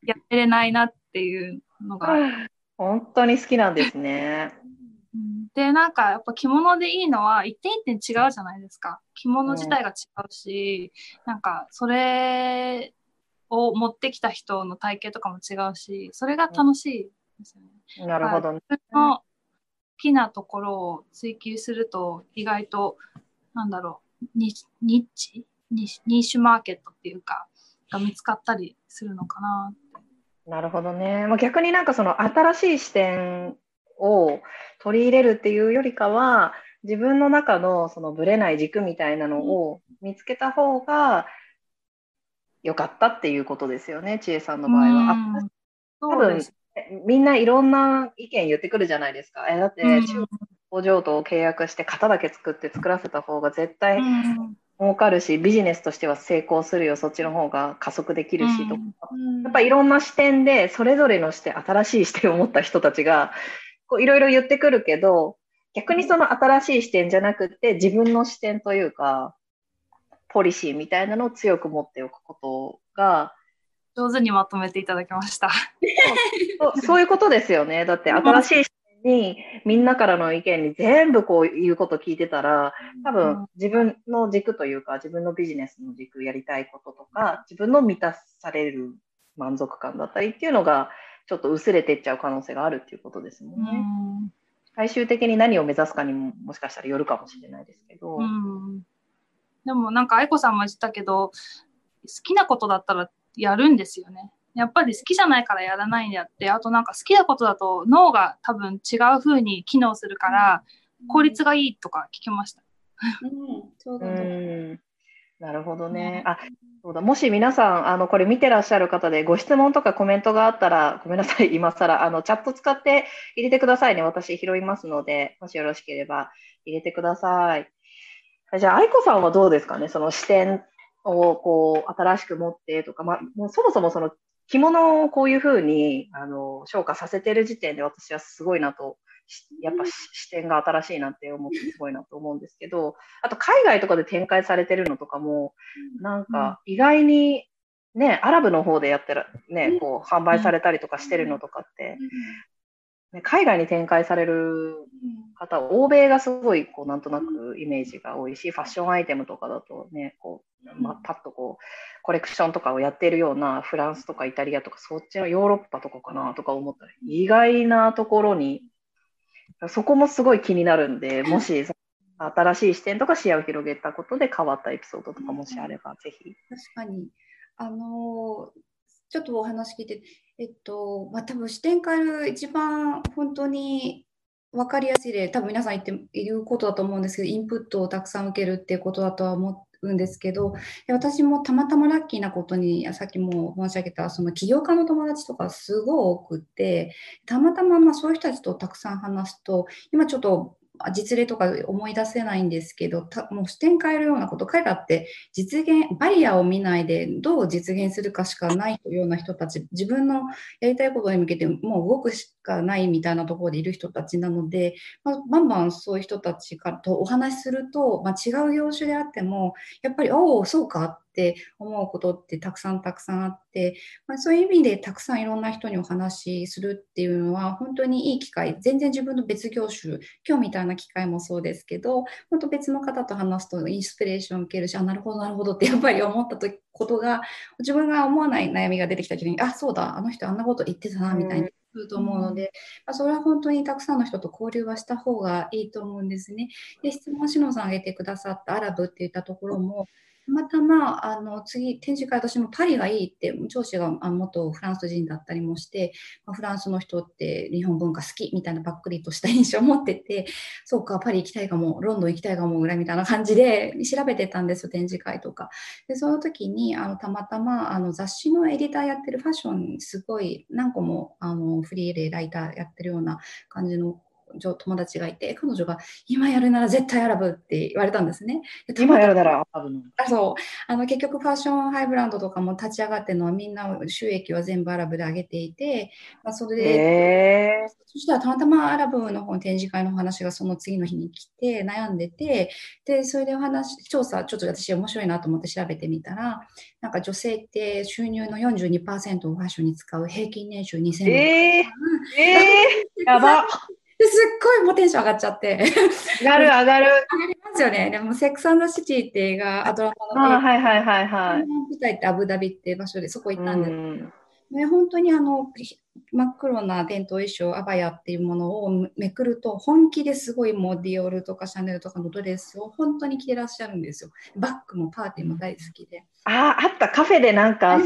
[SPEAKER 2] やってれないなっていうのが。
[SPEAKER 1] 本当に好きなんですね。[LAUGHS]
[SPEAKER 2] で、なんかやっぱ着物でいいのは一点一点違うじゃないですか。着物自体が違うし、なんかそれを持ってきた人の体型とかも違うし、それが楽しいですよね。
[SPEAKER 1] なるほどね。
[SPEAKER 2] 自分の好きなところを追求すると意外と、なんだろう、ニニッチニニッシュマーケットっていうか、が見つかったりするのかな。
[SPEAKER 1] なるほどね。まあ、逆になんかその新しい視点を取り入れるっていうよりかは、自分の中のそのぶれない軸みたいなのを見つけた方が良かったっていうことですよね、千恵さんの場合は。多分。みんないろんな意見言ってくるじゃないですか。えだって
[SPEAKER 2] うん
[SPEAKER 1] 中国工場と契約して型だけ作って作らせた方が絶対
[SPEAKER 2] うん
[SPEAKER 1] 儲かるし、ビジネスとしては成功するよ、そっちの方が加速できるしとか。
[SPEAKER 2] うん
[SPEAKER 1] やっぱりいろんな視点で、それぞれの視点、新しい視点を持った人たちが、こういろいろ言ってくるけど、逆にその新しい視点じゃなくて、自分の視点というか、ポリシーみたいなのを強く持っておくことが、
[SPEAKER 2] 上手にまとめていただきました。
[SPEAKER 1] そうそういうことですよね。だって新しい視点に、みんなからの意見に全部こう言うこと聞いてたら、多分自分の軸というか、自分のビジネスの軸、やりたいこととか、自分の満たされる満足感だったりっていうのが、ちょっと薄れていっちゃう可能性があるっていうことですもんね。
[SPEAKER 2] うん
[SPEAKER 1] 最終的に何を目指すかにももしかしたらよるかもしれないですけど。
[SPEAKER 2] うんでもなんか愛子さんも言ってたけど好きなことだったらやるんですよね。やっぱり好きじゃないからやらないんであってあとなんか好きなことだと脳が多分違う風に機能するから効率がいいとか聞きました。
[SPEAKER 3] うん、そう
[SPEAKER 1] う
[SPEAKER 3] だと思う。
[SPEAKER 1] んなるほどね。あそうだもし皆さんあのこれ見てらっしゃる方でご質問とかコメントがあったらごめんなさい今更あのチャット使って入れてくださいね私拾いますのでもしよろしければ入れてくださいじゃあ愛子さんはどうですかね？その視点をこう新しく持ってとか、まあ、もうそもそもその着物をこういうふうにあの昇華させてる時点で私はすごいなとやっぱ視点が新しいなって思ってすごいなと思うんですけど、あと海外とかで展開されてるのとかも、なんか意外にね、アラブの方でやってる、ね、こう販売されたりとかしてるのとかって、ね、海外に展開される方、欧米がすごいこうなんとなくイメージが多いし、ファッションアイテムとかだとね、こうまあ、パッとこうコレクションとかをやっているようなフランスとかイタリアとかそっちのヨーロッパとかかなとか思ったら意外なところにそこもすごい気になるんで、[LAUGHS] もし新しい視点とか視野を広げたことで変わったエピソードとかもしあれば、ぜひ。
[SPEAKER 3] 確かに。あのちょっとお話聞いて、えっと、まあ、多分視点変える一番本当に分かりやすい例、多分皆さん言っていることだと思うんですけど、インプットをたくさん受けるっていうことだとは思うんですけど、私もたまたまラッキーなことに、さっきも申し上げた、その起業家の友達とかすごい多くて、たまたままそういう人たちとたくさん話すと、今ちょっと実例とか思い出せないんですけど、もう視点変えるようなこと、彼らって実現、バリアを見ないでどう実現するかしかないような人たち、自分のやりたいことに向けてもう動くしかないみたいなところでいる人たちなので、まあ、バンバンそういう人たちかとお話しすると、まあ、違う業種であっても、やっぱり、おお、そうかって思うことってたくさんたくさんあって、まあ、そういう意味でたくさんいろんな人にお話しするっていうのは本当にいい機会全然自分の別業種今日みたいな機会もそうですけど本当別の方と話すとインスピレーションを受けるしあなるほどなるほどって [LAUGHS] やっぱり思ったことが自分が思わない悩みが出てきた時にあそうだあの人あんなこと言ってたなみたいに。ると思うので、まあ、それは本当にたくさんの人と交流はした方がいいと思うんですね。で質問しのさん挙げてくださったアラブって言ったところもたまたまあの次展示会私もパリがいいって上司が元フランス人だったりもして、まあ、フランスの人って日本文化好きみたいなばっくりとした印象を持っててそうかパリ行きたいかもロンドン行きたいかもぐらいみたいな感じで調べてたんですよ展示会とか。でその時にあのたまたまあの雑誌のエディターやってるファッションすごい何個もあのフリーでライターやってるような感じの友達がいて、彼女が今やるなら絶対アラブって言われたんですね。
[SPEAKER 1] 今やるならアラブの。
[SPEAKER 3] あそう。あの結局ファッションハイブランドとかも立ち上がってるのはみんな収益は全部アラブで上げていて、まあ、それで、そしたらたまたまアラブの方の展示会の話がその次の日に来て悩んでて、で、それでお話、調査ちょっと私面白いなと思って調べてみたら、なんか女性って収入の42%をファッションに使う平均年収2000万。
[SPEAKER 1] えー、[LAUGHS] えー、やば
[SPEAKER 3] ですっごいもうテンション上がっちゃって。
[SPEAKER 1] 上がる [LAUGHS] 上がる。
[SPEAKER 3] 上がりますよね。でも、セックスシティって映画、アドラマ
[SPEAKER 1] の。あはいはいはいはい。
[SPEAKER 3] 舞台ってアブダビって場所でそこ行ったんです。うんね、本当にあの真っ黒な伝統衣装アバヤっていうものをめくると本気ですごいもうディオールとかシャネルとかのドレスを本当に着てらっしゃるんですよ。バッグもパーティーも大好きで。
[SPEAKER 1] ああ、あったカフェでなんか、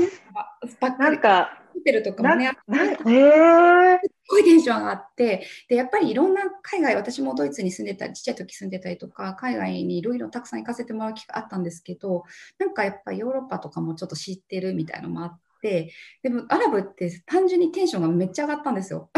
[SPEAKER 3] なんかホテルとかもね、
[SPEAKER 1] えー、
[SPEAKER 3] すごいテンション上がって、で、やっぱりいろんな海外、私もドイツに住んでたり、ちっちゃい時住んでたりとか、海外にいろいろたくさん行かせてもらう機会あったんですけど、なんかやっぱりヨーロッパとかもちょっと知ってるみたいなのもあって、でもアラブって単純にテンションがめっちゃ上がったんですよ。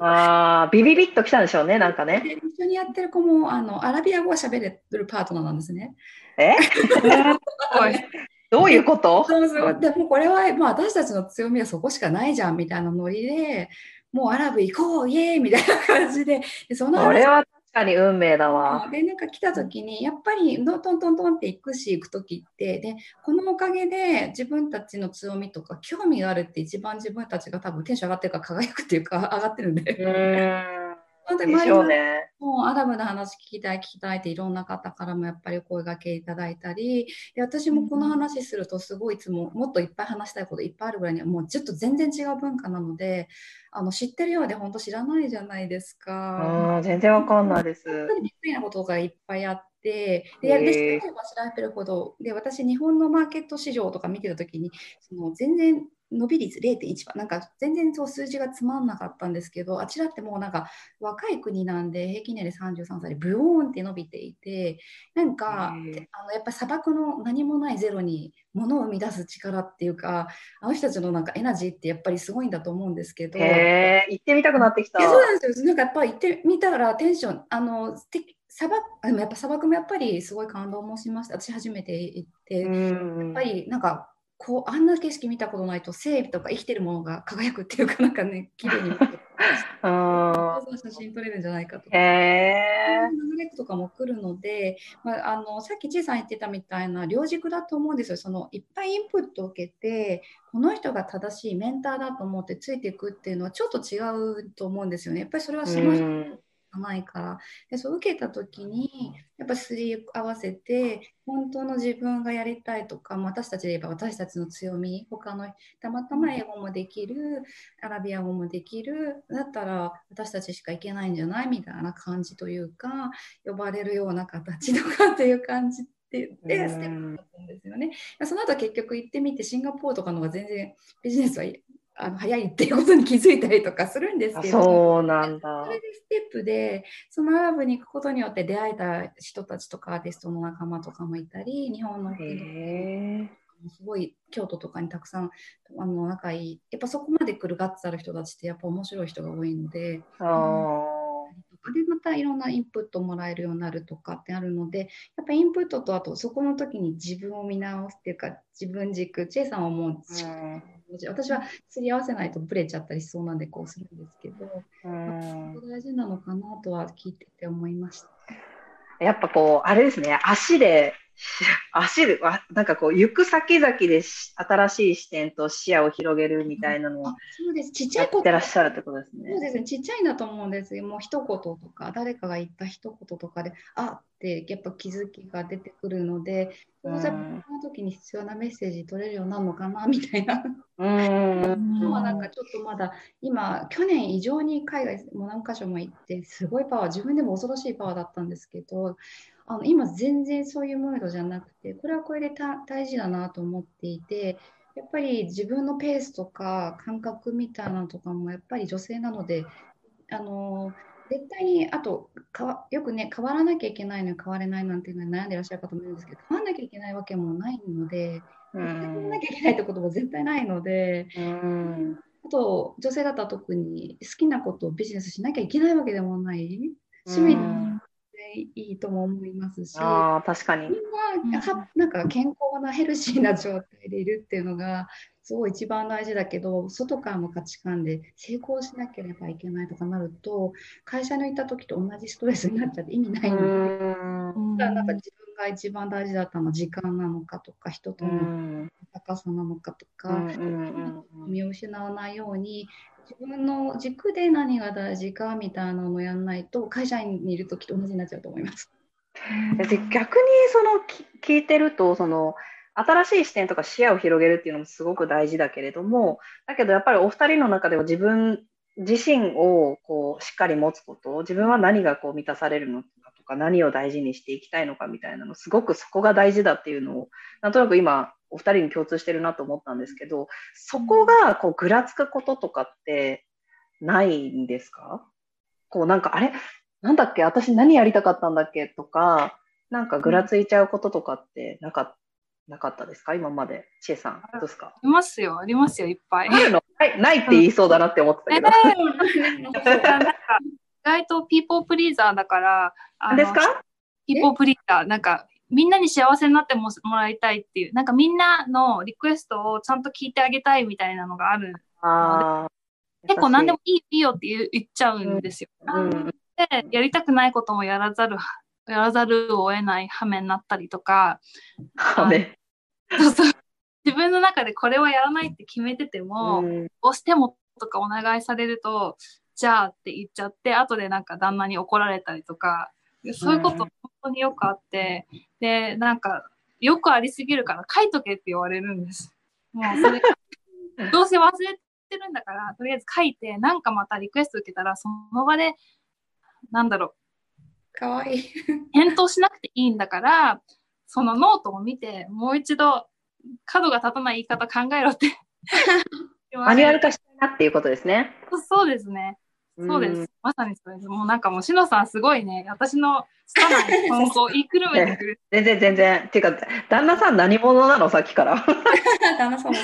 [SPEAKER 1] ああ、ビビビッときたんでしょうね、なんかね。
[SPEAKER 3] 一緒にやってる子もあのアラビア語を喋れるパートナーなんですね。
[SPEAKER 1] え？[LAUGHS] どういうこと？
[SPEAKER 3] そうそうでもこれは、まあ、私たちの強みはそこしかないじゃんみたいなノリでもうアラブ行こうイエーイみたいな感じでで
[SPEAKER 1] そのこれは確かに運命だわ。
[SPEAKER 3] でなんか来た時にやっぱりトントントントンって行くし行く時ってでこのおかげで自分たちの強みとか興味があるって一番自分たちが多分テンション上がってるか輝くっていうか上がってるんで。
[SPEAKER 1] うん
[SPEAKER 3] 本当に周りね、もうアラブの話聞きたい聞きたいっていろんな方からもやっぱり声がけいただいたりで私もこの話するとすごいいつももっといっぱい話したいこといっぱいあるぐらいにはもうちょっと全然違う文化なのであの知ってるようで本当知らないじゃないですか。
[SPEAKER 1] あ全然わかんないです。
[SPEAKER 3] 本当にびっくりなことがいっぱいあって。で、でやれば調べるほど、で、私、日本のマーケット市場とか見てたときに、その全然伸び率0.1%なんか全然そう数字がつまんなかったんですけどあちらってもうなんか若い国なんで平均年齢33歳でブヨーンって伸びていてなんかあのやっぱ砂漠の何もないゼロに物を生み出す力っていうかあの人たちのなんかエナジーってやっぱりすごいんだと思うんですけど。
[SPEAKER 1] へ行ってみたくなってきた。
[SPEAKER 3] そうなんですよ。なんかやっぱ行ってみたらテンションあの砂漠でもやっぱ砂漠もやっぱりすごい感動もしました。私初めて行って、やっぱりなんかこうあんな景色見たことないと生とか生きてるものが輝くっていうかなんかね [LAUGHS] 綺麗にあ写真撮れるんじゃないかとか、えー、流れとかも来るので、まあ、あのさっきちいさん言ってたみたいな両軸だと思うんですよ。そのいっぱいインプットを受けてこの人が正しいメンターだと思ってついていくっていうのはちょっと違うと思うんですよね。やっぱりそれはその人ないから。でそう受けた時にやっぱすり合わせて本当の自分がやりたいとか私たちで言えば私たちの強み他のたまたま英語もできるアラビア語もできるだったら私たちしか行けないんじゃない？みたいな感じというか呼ばれるような形とかっていう感じって言ってステップだったんですよね。その後結局行ってみてシンガポールとかのが全然ビジネスはあの早いっていうことに気づいたりとかするんですけど。
[SPEAKER 1] そうなんだ。
[SPEAKER 3] それでステップでそのアラブに行くことによって出会えた人たちとかアーティストの仲間とかもいたり日本の人すごい京都とかにたくさんあの仲いいやっぱそこまで来るガッツある人たちってやっぱ面白い人が多いので。でまたいろんなインプットもらえるようになるとかってあるのでやっぱインプットとあとそこの時に自分を見直すっていうか自分軸チェイさんはもう、うん私はすり合わせないとブレちゃったりしそうなんでこうするんですけど、うん、大事なのかなとは聞いてて思いました。
[SPEAKER 1] やっぱこう、あれですね、足で足で、なんかこう、行く先々で新しい視点と視野を広げるみたいなのは、
[SPEAKER 3] そうです。ちっちゃいこ
[SPEAKER 1] と。らっしゃるってことですね。
[SPEAKER 3] そうですね。ちっちゃいんだと思うんですよ。もう一言とか、誰かが言った一言とかで、あってやっぱ気づきが出てくるので、その時に必要なメッセージ取れるようになるのかなみたいな。うん。今はなんかちょっとまだ、今、去年以上に海外も何箇所も行って、すごいパワー、自分でも恐ろしいパワーだったんですけど、あの今全然そういうムードじゃなくてこれはこれで大事だなと思っていてやっぱり自分のペースとか感覚みたいなのとかもやっぱり女性なのであの絶対にあとかよくね変わらなきゃいけないのに変われないなんていうのは悩んでいらっしゃる方もいるんですけど変わらなきゃいけないわけもないので変わらなきゃいけないってことも絶対ないので。うん。あと女性だったら特に好きなことをビジネスしなきゃいけないわけでもない。趣味いいとも思いますし、
[SPEAKER 1] あ確かに。
[SPEAKER 3] みん。ななんか健康なヘルシーな状態でいるっていうのがすごい一番大事だけど外からの価値観で成功しなければいけないとかなると会社に行った時と同じストレスになっちゃって意味ないのでだなんか自分が一番大事だったのは時間なのかとか人との高さなのかとか見失わないように自分の軸で何が大事かみたいなのをやらないと会社員にいる時と同じになっちゃうと思います。[LAUGHS]
[SPEAKER 1] 逆にその聞いてるとその新しい視点とか視野を広げるっていうのもすごく大事だけれどもだけどやっぱりお二人の中では自分自身をこうしっかり持つこと自分は何がこう満たされるのかとか何を大事にしていきたいのかみたいなのすごくそこが大事だっていうのをなんとなく今お二人に共通してるなと思ったんですけど、そこがこうぐらつくこととかってないんですか？こうなんか、あれ？なんだっけ？私何やりたかったんだっけ？とか、なんかぐらついちゃうこととかってなかなかったですか？今まで。ちえさん、どうですか？
[SPEAKER 2] ありますよ、ありますよ、いっぱい。
[SPEAKER 1] あるの？ないないって言いそうだなって思ってたけど。
[SPEAKER 2] 意外とピーポープリーザーだから、
[SPEAKER 1] あですか？
[SPEAKER 2] ピーポープリーザー、なんかみんなに幸せになってもらいたいっていう、なんかみんなのリクエストをちゃんと聞いてあげたいみたいなのがある。ので、結構何でもいいいいよって言っちゃうんですよ。うん、で、やりたくないこともやらざる、[LAUGHS] やらざるを得ない羽目になったりとか、[LAUGHS] そうそう。自分の中でこれはやらないって決めてても、うん、どうしてもとかお願いされると、じゃあって言っちゃって、後でなんか旦那に怒られたりとか、そういうこと本当によくあって、で、なんか、よくありすぎるから書いとけって言われるんです。もうそれ、[LAUGHS] どうせ忘れてるんだから、とりあえず書いて、なんかまたリクエスト受けたら、その場で、なんだろ
[SPEAKER 3] う。かわいい。
[SPEAKER 2] 返答しなくていいんだから、そのノートを見て、もう一度、角が立たない言い方考えろって [LAUGHS]
[SPEAKER 1] マニュアル化したいなっていうことですね。
[SPEAKER 2] そうですね。そうです。まさにそうです。もうなんかもう、しのさんすごいね、私のつかない本当言いくるめてくる。
[SPEAKER 1] 全然全然。っていうか、旦那さん何者なの？さっきから。[LAUGHS]
[SPEAKER 3] 旦那さんも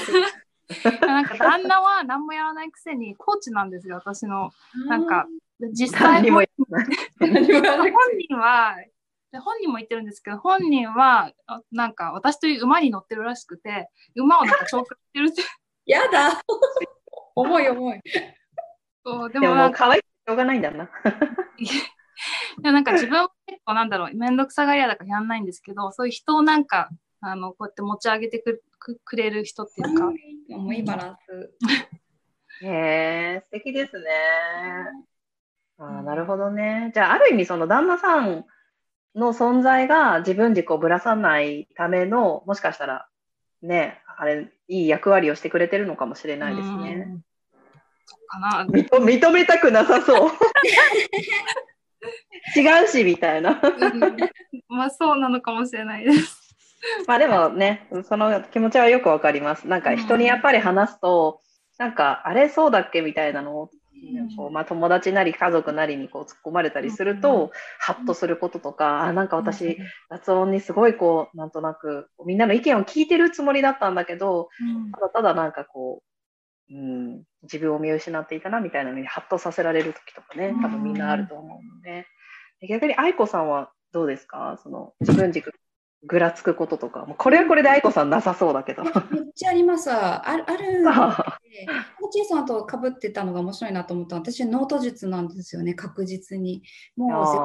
[SPEAKER 2] なんか旦那は何もやらないくせにコーチなんですよ、私の。なんか、実際本人は、本人も言ってるんですけど、本人は、なんか私という馬に乗ってるらしくて、馬をなんか紹介してるって。
[SPEAKER 3] やだ重い重い。
[SPEAKER 1] そうでも可愛いしょうがないんだな。[LAUGHS]
[SPEAKER 2] でもなんか自分は結構なんだろう、めんどくさがり屋だからやんないんですけど、そういう人をなんか、あの、こうやって持ち上げてくくれる人っていうか。
[SPEAKER 3] もういいバランス。[LAUGHS]
[SPEAKER 1] へえ、素敵ですね。あなるほどね。じゃあ、ある意味、その旦那さんの存在が自分軸をぶらさないための、もしかしたら、ね、あれ、いい役割をしてくれてるのかもしれないですね。
[SPEAKER 2] かな
[SPEAKER 1] 認めたくなさそう。[LAUGHS] 違うし、みたいな。
[SPEAKER 2] まあ、そうなのかもしれないです。
[SPEAKER 1] まあでもね、その気持ちはよくわかります。なんか人にやっぱり話すと、うん、なんか、あれそうだっけみたいなのを、こうまあ、友達なり家族なりにこう突っ込まれたりすると、うん、ハッとすることとか、あなんか私、雑音にすごいこう、なんとなく、みんなの意見を聞いてるつもりだったんだけど、ただただなんかこう、うん、自分を見失っていたなみたいなのにハッとさせられる時とかね、多分みんなあると思うので、逆に愛子さんはどうですか？その自分軸ぐらつくこととか、もうこれはこれで愛子さんなさそうだけど。めっ
[SPEAKER 3] ちゃあります。ああるコーチさんとかぶってたのが面白いなと思った私、ノート術なんですよね、確実に。もう絶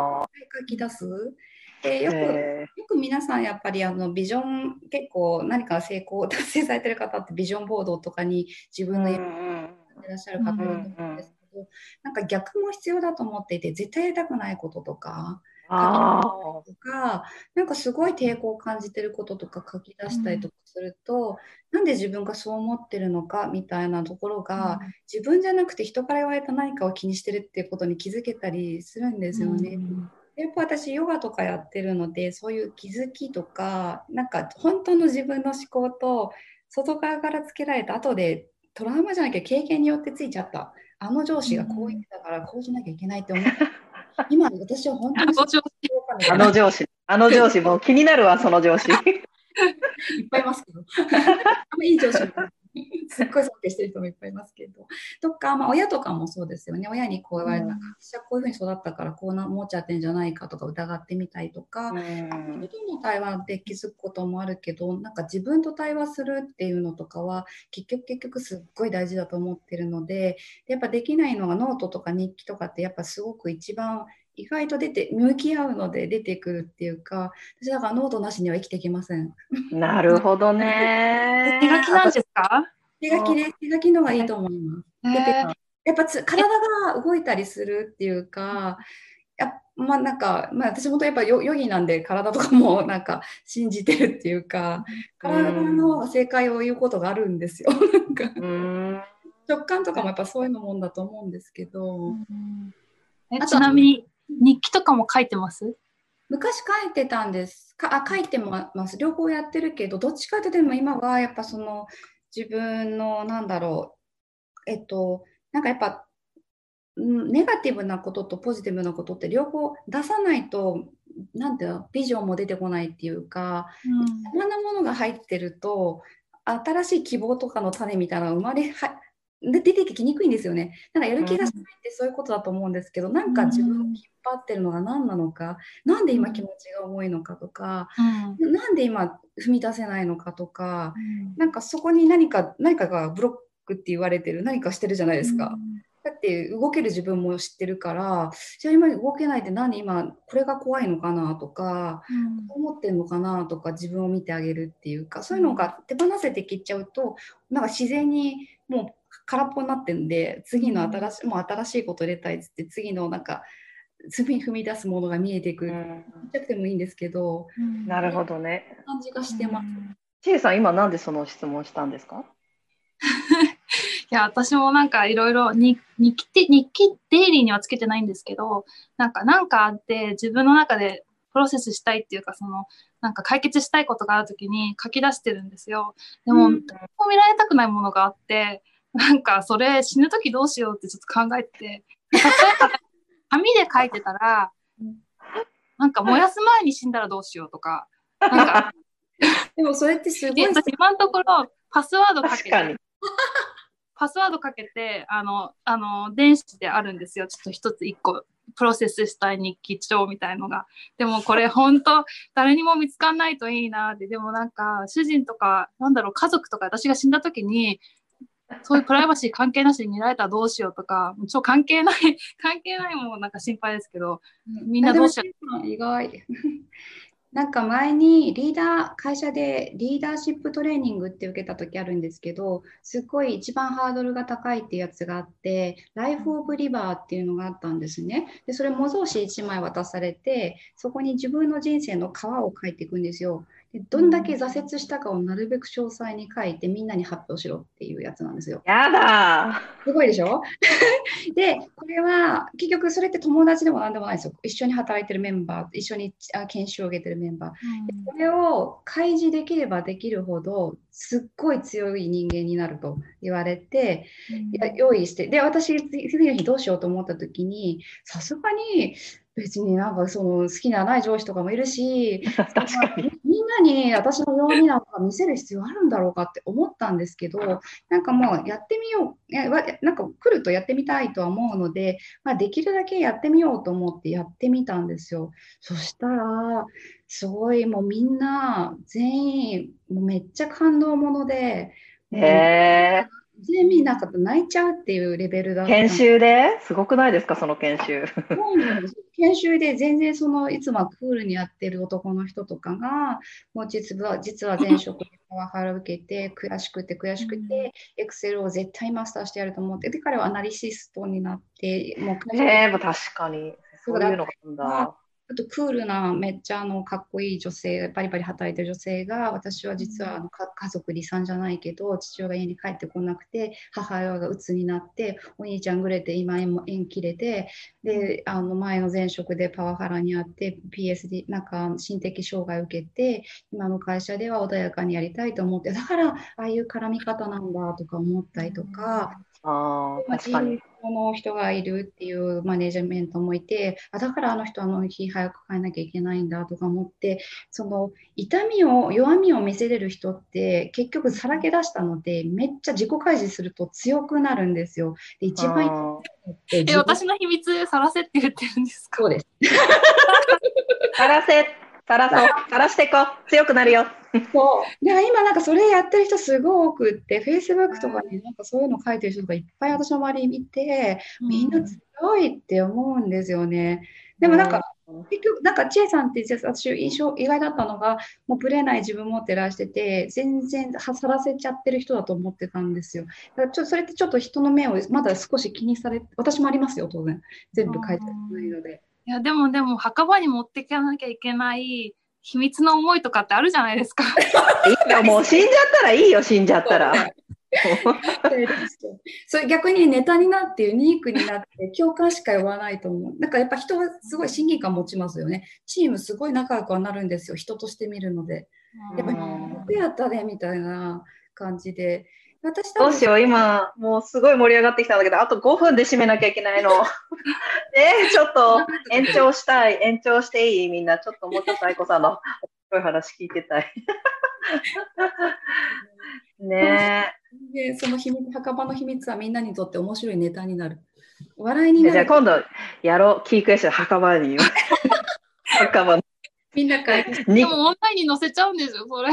[SPEAKER 3] 対書き出す。でよくよく皆さんやっぱりあのビジョン結構何か成功達成されてる方ってビジョンボードとかに自分のやってらっしゃる方いると思うんですけど、なんか逆も必要だと思っていて絶対やりたくないこととかとか、なんかすごい抵抗を感じてることとか書き出したりとかすると、うん、なんで自分がそう思ってるのかみたいなところが、うん、自分じゃなくて人から言われた何かを気にしてるっていうことに気づけたりするんですよね。うんやっぱ私ヨガとかやってるのでそういう気づきとかなんか本当の自分の思考と外側からつけられた後でトラウマじゃなきゃ経験によってついちゃった。あの上司がこう言ってたからこうしなきゃいけないって思った。[LAUGHS] 今私は本当に
[SPEAKER 1] あの上司、あの上司、もう気になるわ、その上司。[LAUGHS] いっ
[SPEAKER 3] ぱいいますけど。[LAUGHS] あんまいい上司 [LAUGHS] すっごい尊敬してる人もいっぱいいますけど。とか、まあ、親とかもそうですよね。親にこう言われた、うん、私はこういうふうに育ったからこうな思っちゃってんじゃないかとか疑ってみたりとか、うん、人との対話で気づくこともあるけど、なんか自分と対話するっていうのとかは、結局結局すっごい大事だと思ってるので、やっぱできないのがノートとか日記とかってやっぱすごく一番意外と出て向き合うので出てくるっていうか私だからノートなしには生きていけません。
[SPEAKER 1] なるほどね。[LAUGHS]
[SPEAKER 2] 手書きなんですか？
[SPEAKER 3] 手書きで、手書きのがいいと思います。やっぱつ体が動いたりするっていうか、やまあなんか、まあ、私もやっぱヨギなんで体とかもなんか信じてるっていうか、体の正解を言うことがあるんですよ。[LAUGHS] なんか直感とかもやっぱそういうのもんだと思うんですけど。
[SPEAKER 2] えちなみに日記とかも書いてます？
[SPEAKER 3] 昔書いてたんです。かあ書いてます。両方やってるけど、どっちかってでも今はやっぱその自分のなんだろう、えっと、なんかやっぱ、ネガティブなこととポジティブなことって両方出さないと、なんていうの、ビジョンも出てこないっていうか、うん、なものが入ってると、新しい希望とかの種みたいなのが生まれはで出てきにくいんですよね。なんかやる気がしないってそういうことだと思うんですけど、うん、なん。か自分を引っ張ってるのが何なのか、うん、なんで今気持ちが重いのかとか、うん、なんで今踏み出せないのかとか、うん、なんかそこに何か何かがブロックって言われてる何かしてるじゃないですか。だって動ける自分も知ってるからじゃあ今動けないって何今これが怖いのかなとか、うん、思ってるのかなとか自分を見てあげるっていうかそういうのが手放せてきっちゃうとなんか自然にもう空っぽになってんで次の新しい、もう新しいこと入れたいっつって次のなんか次踏み出すものが見えてくる、うん、ちゃくてもいいんですけど、
[SPEAKER 1] うん、なるほどね。
[SPEAKER 3] 感じがしてます。
[SPEAKER 1] ち、え、さん今なんでその質問したんですか？[LAUGHS]
[SPEAKER 2] いや私もなんかいろいろ日記って日記デイリーにはつけてないんですけどなんかなんかあって自分の中でプロセスしたいっていうかそのなんか解決したいことがあるときに書き出してるんですよ。でも、
[SPEAKER 1] うん。
[SPEAKER 2] 見られたくないものがあって、なんかそれ死ぬときどうしようってちょっと考えてて、例えば紙で書いてたら、なんか燃やす前に死んだらどうしようとか、なんか、
[SPEAKER 3] でもそれってすごい
[SPEAKER 2] 今のところパスワードかけて。パスワードかけて、あの、あの、電子であるんですよ。ちょっと一つ一個、プロセスしたい日記帳みたいのが。でもこれ本当、誰にも見つかんないといいなって。でもなんか、主人とか、なんだろう、家族とか私が死んだ時に、そういうプライバシー関係なしに見られたらどうしようとか、ちょ関係ない、[LAUGHS] 関係ないもんなんか心配ですけど、みんなどうしよ
[SPEAKER 3] う？意外。[LAUGHS] なんか前にリーダー、会社でリーダーシップトレーニングって受けた時あるんですけど、すっごい一番ハードルが高いっていうやつがあって、ライフ・オブ・リバーっていうのがあったんですね。で、それ模造紙1枚渡されて、そこに自分の人生の川を書いていくんですよ。でどんだけ挫折したかをなるべく詳細に書いてみんなに発表しろっていうやつなんですよ。
[SPEAKER 1] やだ
[SPEAKER 3] すごいでしょ？[LAUGHS] で、これは結局それって友達でも何でもないですよ。一緒に働いてるメンバー、一緒にあ研修を受けてるメンバー。これを開示できればできるほど、すっごい強い人間になると言われて、いや用意して、で、私、次の日どうしようと思った時に、さすがに別になんかその好きなない上司とかもいるし、[LAUGHS]
[SPEAKER 1] 確かに。
[SPEAKER 3] なに私の弱みなんか見せる必要あるんだろうかって思ったんですけど、なんかもうやってみよう、やなんか来るとやってみたいとは思うので、まあ、できるだけやってみようと思ってやってみたんですよ。そしたら、すごいもうみんな全員もうめっちゃ感動もので、
[SPEAKER 1] へえ
[SPEAKER 3] 全員なんか泣いちゃうっていうレベルだ
[SPEAKER 1] ー
[SPEAKER 3] った
[SPEAKER 1] 研修で？すごくないですか、その研修。
[SPEAKER 3] 研修で全然そのいつもはクールにやってる男の人とかがもう実は実は前職でパワハラを受けて悔しくて悔しくてエクセルを絶対マスターしてやると思ってで彼はアナリシストになってもう
[SPEAKER 1] え、もう確かに。そういうのがあるんだ。
[SPEAKER 3] あとクールなめっちゃあのかっこいい女性バリバリ働いてる女性が私は実はあのか家族離散じゃないけど父親が家に帰ってこなくて母親が鬱になってお兄ちゃんぐれて今縁も縁切れてであの前の前職でパワハラにあって PSD なんか心的障害を受けて今の会社では穏やかにやりたいと思ってだからああいう絡み方なんだとか思ったりとか。
[SPEAKER 1] ああ、
[SPEAKER 3] まあ
[SPEAKER 1] 確かに。
[SPEAKER 3] 人の人がいるっていうマネージメントもいてあだからあの人あの日早く帰んなきゃいけないんだとか思ってその痛みを弱みを見せれる人って結局さらけ出したのでめっちゃ自己開示すると強くなるんですよ。で一番
[SPEAKER 2] え、私の秘密さらせって言ってるんですか？
[SPEAKER 3] そうです。[LAUGHS]
[SPEAKER 1] さらせ、さらそう、[LAUGHS] さらしていこう。強くなるよ。[LAUGHS]
[SPEAKER 3] そうで今なんかそれやってる人すごい多くって、Facebook とかになんかそういうの書いてる人とかいっぱい私の周りにいて、みんな強いって思うんですよね。でもなんか、結局、なんか、千恵さんって私印象意外だったのが、もうぶれない自分持ってらしてて、全然はさらせちゃってる人だと思ってたんですよ。だからちょそれってちょっと人の目をまだ少し気にされ私もありますよ、当然。全部書いてないので。
[SPEAKER 2] いや、でもでも、墓場に持っていかなきゃいけない秘密の思いとかってあるじゃないですか。
[SPEAKER 1] いいよ、[LAUGHS] もう死んじゃったらいいよ、死んじゃったら。
[SPEAKER 3] それ [LAUGHS] 逆にネタになってユニークになって共感しか呼ばないと思う。なんかやっぱ人はすごい親近感持ちますよね。チームすごい仲良くはなるんですよ。人として見るので。やっぱりよくやったねみたいな感じで。私
[SPEAKER 1] どうしよう、今、もうすごい盛り上がってきたんだけど、あと5分で締めなきゃいけないの。[LAUGHS] えちょっと延長したい、延長していい？みんな、ちょっともうちょっと愛子さんの面白い話聞いてたい。[LAUGHS] ね
[SPEAKER 3] でその秘密、墓場の秘密はみんなにとって面白いネタになる。笑いに
[SPEAKER 1] え。
[SPEAKER 3] なる。
[SPEAKER 1] じゃあ今度やろう、キークエスチョン墓場に。[LAUGHS] 墓場
[SPEAKER 3] みんな書い
[SPEAKER 2] でも、オンラインに載せちゃうんですよ、それ。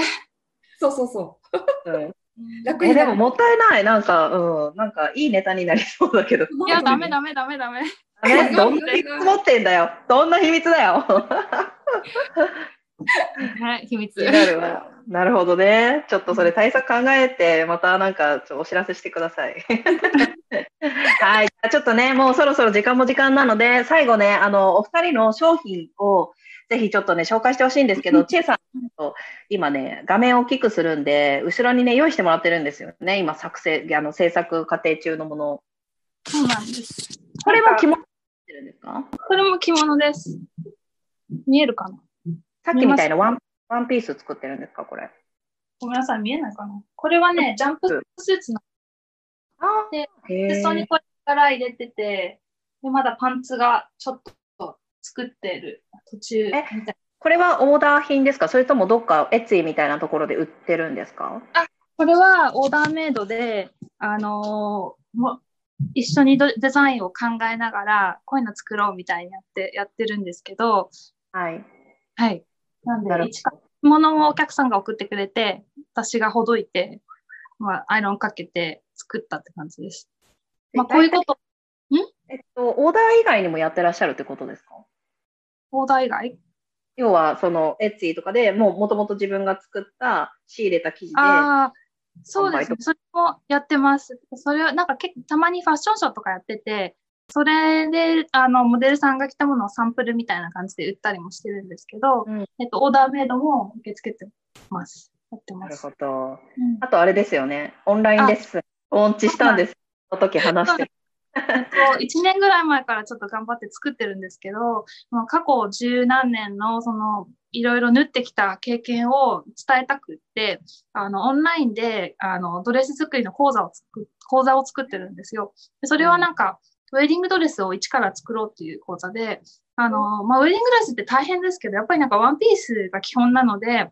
[SPEAKER 3] そうそうそう。
[SPEAKER 1] うん
[SPEAKER 3] 楽に
[SPEAKER 1] でももったいない、なんか、うん、なんかいいネタになりそうだけど。
[SPEAKER 2] いや、ダメダメダメダメ。
[SPEAKER 1] ね、どんな秘密持ってんだよ。どんな秘密だよ。
[SPEAKER 2] はい、秘密。
[SPEAKER 1] なるわ。なるほどね。ちょっとそれ対策考えて、またなんかちょお知らせしてください。[LAUGHS] はい。ちょっとね、もうそろそろ時間も時間なので、最後ね、あの、お二人の商品をぜひちょっとね、紹介してほしいんですけど、ちえさんと今ね、画面を大きくするんで、後ろにね、用意してもらってるんですよね。今、作成、あの、制作過程中のものを。
[SPEAKER 2] そうなんです。
[SPEAKER 1] これも着物ってるんですか？
[SPEAKER 2] これも着物です。見えるかな？
[SPEAKER 1] さっきみたいなワン、ワンピース作ってるんですか、これ？
[SPEAKER 2] ごめんなさい、見えないかな。これはね、ジャンプスーツの
[SPEAKER 1] あ
[SPEAKER 2] で、
[SPEAKER 1] へ
[SPEAKER 2] 裾にこれから入れてて、で、まだパンツがちょっと作ってる途中みたいな。
[SPEAKER 1] これはオーダー品ですか？それともどっかエツィみたいなところで売ってるんですか？
[SPEAKER 2] これはオーダーメイドで、あのーもう一緒にドデザインを考えながら、こういうの作ろうみたいにやって、やってるんですけど、
[SPEAKER 1] はい。
[SPEAKER 2] はい。なんで、一物をお客さんが送ってくれて、私がほどいて、まあ、アイロンかけて作ったって感じです。まあ、こういうこと、
[SPEAKER 1] えっと、オーダー以外にもやってらっしゃるってことですか？
[SPEAKER 2] オーダー以外？
[SPEAKER 1] 要は、その、エッツィとかでもう、もともと自分が作った、仕入れた生地で、
[SPEAKER 2] ああ、そうですね。それもやってます。それはなんか結構たまにファッションショーとかやってて、それであのモデルさんが着たものをサンプルみたいな感じで売ったりもしてるんですけど、
[SPEAKER 1] うん
[SPEAKER 2] えっと、オーダーメイドも受け付けてます。やって
[SPEAKER 1] なる
[SPEAKER 2] ます。
[SPEAKER 1] ほど。
[SPEAKER 2] うん
[SPEAKER 1] あと、あれですよね。オンラインレッスン、オンチしたんです。その時話して。
[SPEAKER 2] えっと、1年ぐらい前からちょっと頑張って作ってるんですけど、まあ過去十何年のそのいろいろ縫ってきた経験を伝えたくって、あのオンラインであのドレス作りの講座を作っ講座を作ってるんですよ。でそれはなんか、ウェディングドレスを一から作ろうっていう講座で、あの、まあ、ウェディングドレスって大変ですけど、やっぱりなんかワンピースが基本なので、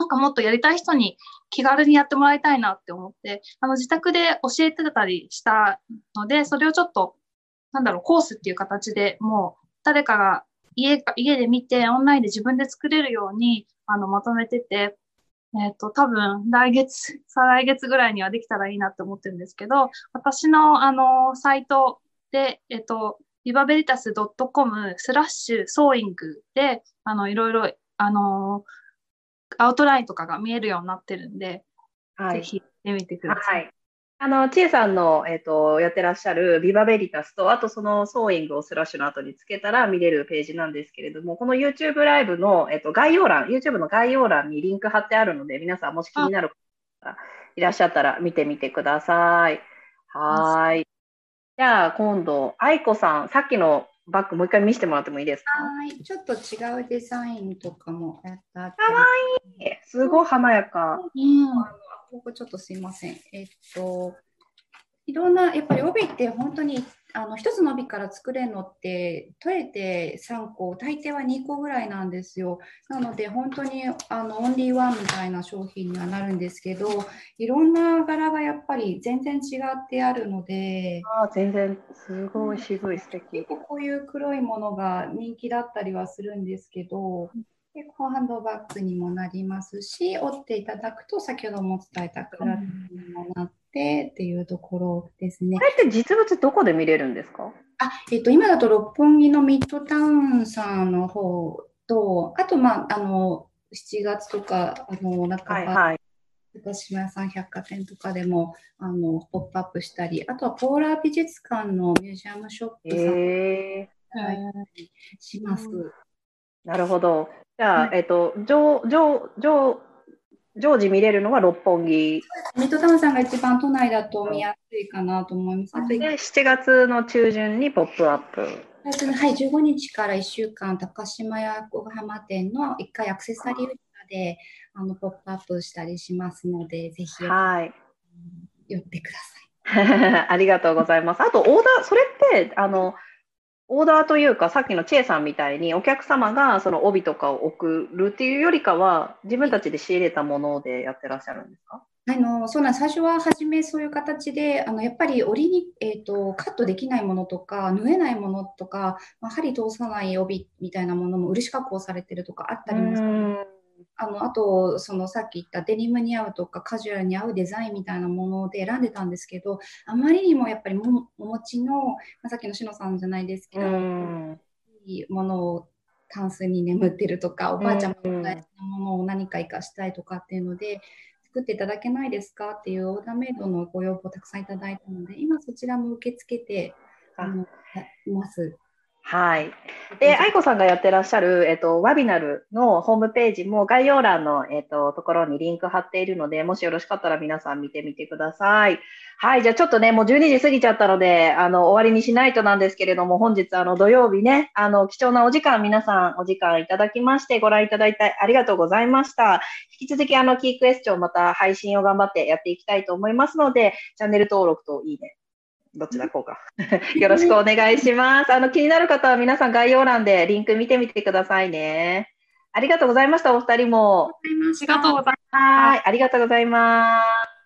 [SPEAKER 2] なんかもっとやりたい人に気軽にやってもらいたいなって思って、あの自宅で教えてたりしたので、それをちょっと、なんだろう、コースっていう形でもう誰かが家か家で見て、オンラインで自分で作れるようにあのまとめてて、えっ、と、多分来月、[LAUGHS] 再来月ぐらいにはできたらいいなって思ってるんですけど、私のあのサイトで、えっ、と、リバベリタス .com スラッシュソーイングで、あの、いろいろ、あの、アウトラインとかが見えるようになってるんで、
[SPEAKER 1] はい。
[SPEAKER 2] ぜひ見てみてくださ。
[SPEAKER 1] はいい。あの、ちえさんの、えっと、やってらっしゃるビバベリタスと、あとそのソーイングをスラッシュの後につけたら見れるページなんですけれども、この YouTube ライブの、えっと、概要欄、YouTube の概要欄にリンク貼ってあるので、皆さんもし気になる方がいらっしゃったら見てみてください。はーい。じゃあ、今度、愛子さん、さっきのバッグもう一回見せてもらってもいいですか？
[SPEAKER 3] はい、ちょっと違うデザインとかもやったあ
[SPEAKER 1] かわえすごい華やか。
[SPEAKER 2] うん。
[SPEAKER 3] ここちょっとすいません。えっと、いろんな、やっぱり帯って本当にあの一つの帯から作れるのって、取れて3個、大抵は2個ぐらいなんですよ。なので、本当にあのオンリーワンみたいな商品にはなるんですけど、いろんな柄がやっぱり全然違ってあるので、
[SPEAKER 1] あー全然、すごい渋い、素敵
[SPEAKER 3] こういう黒いものが人気だったりはするんですけど、でこうハンドバッグにもなりますし、折っていただくと先ほども伝えたクラッチにもなってっていうところですね
[SPEAKER 1] こ。れって実物どこで見れるんですか？
[SPEAKER 3] あ、えっと、今だと六本木のミッドタウンさんの方と、あと、まあ、あの、7月とか、あの、なんか、
[SPEAKER 1] はいはい。
[SPEAKER 3] 高島屋さん百貨店とかでも、あの、ポップアップしたり、あとはポーラー美術館のミュージアムショップさん
[SPEAKER 1] え
[SPEAKER 3] します。
[SPEAKER 1] ー、なるほど。じゃあ、
[SPEAKER 3] は
[SPEAKER 1] えっと、常常常常時見れるのは六本木
[SPEAKER 3] ミッドタウンさんが一番都内だと見やすいかなと思います。
[SPEAKER 1] で、7月の中旬にポップアップ。
[SPEAKER 3] はい、15日から1週間、高島屋小浜店の1回アクセサリー売り場であのポップアップしたりしますので、ぜひ
[SPEAKER 1] はい。
[SPEAKER 3] 寄ってください。[LAUGHS]
[SPEAKER 1] ありがとうございます。あと、オーダー、それって、あの、オーダーというか、さっきのチェイさんみたいに、お客様がその帯とかを送るっていうよりかは、自分たちで仕入れたものでやってらっしゃるんですか？
[SPEAKER 3] あのそうなん最初は初めそういう形であのやっぱり折りに、えーと、カットできないものとか縫えないものとか、まあ、針通さない帯みたいなものも漆加工されてるとかあったりもするあのあとそのさっき言ったデニムに合うとかカジュアルに合うデザインみたいなもので選んでたんですけどあまりにもやっぱりもお持ちの、まあ、さっきのしのさんじゃないですけどいいものをタンスに眠ってるとかおばあちゃんも大事なものを何か生かしたいとかっていうので作っていただけないですかっていうオーダーメイドのご要望をたくさんいただいたので今そちらも受け付けてあのやいます。
[SPEAKER 1] はい。で、愛子さんがやってらっしゃる、えっと、ワビナルのホームページも概要欄の、えっと、ところにリンク貼っているので、もしよろしかったら皆さん見てみてください。はい。じゃあちょっとね、もう12時過ぎちゃったので、あの、終わりにしないとなんですけれども、本日、あの、土曜日ね、あの、貴重なお時間、皆さんお時間いただきまして、ご覧いただいてありがとうございました。引き続き、あの、キークエスチョンまた配信を頑張ってやっていきたいと思いますので、チャンネル登録といいね、どっちだこうか。よろしくお願いします。あの、気になる方は皆さん概要欄でリンク見てみてくださいね。ありがとうございました、お二人も。
[SPEAKER 2] ありがとうございます。
[SPEAKER 1] はい、ありがとうございます。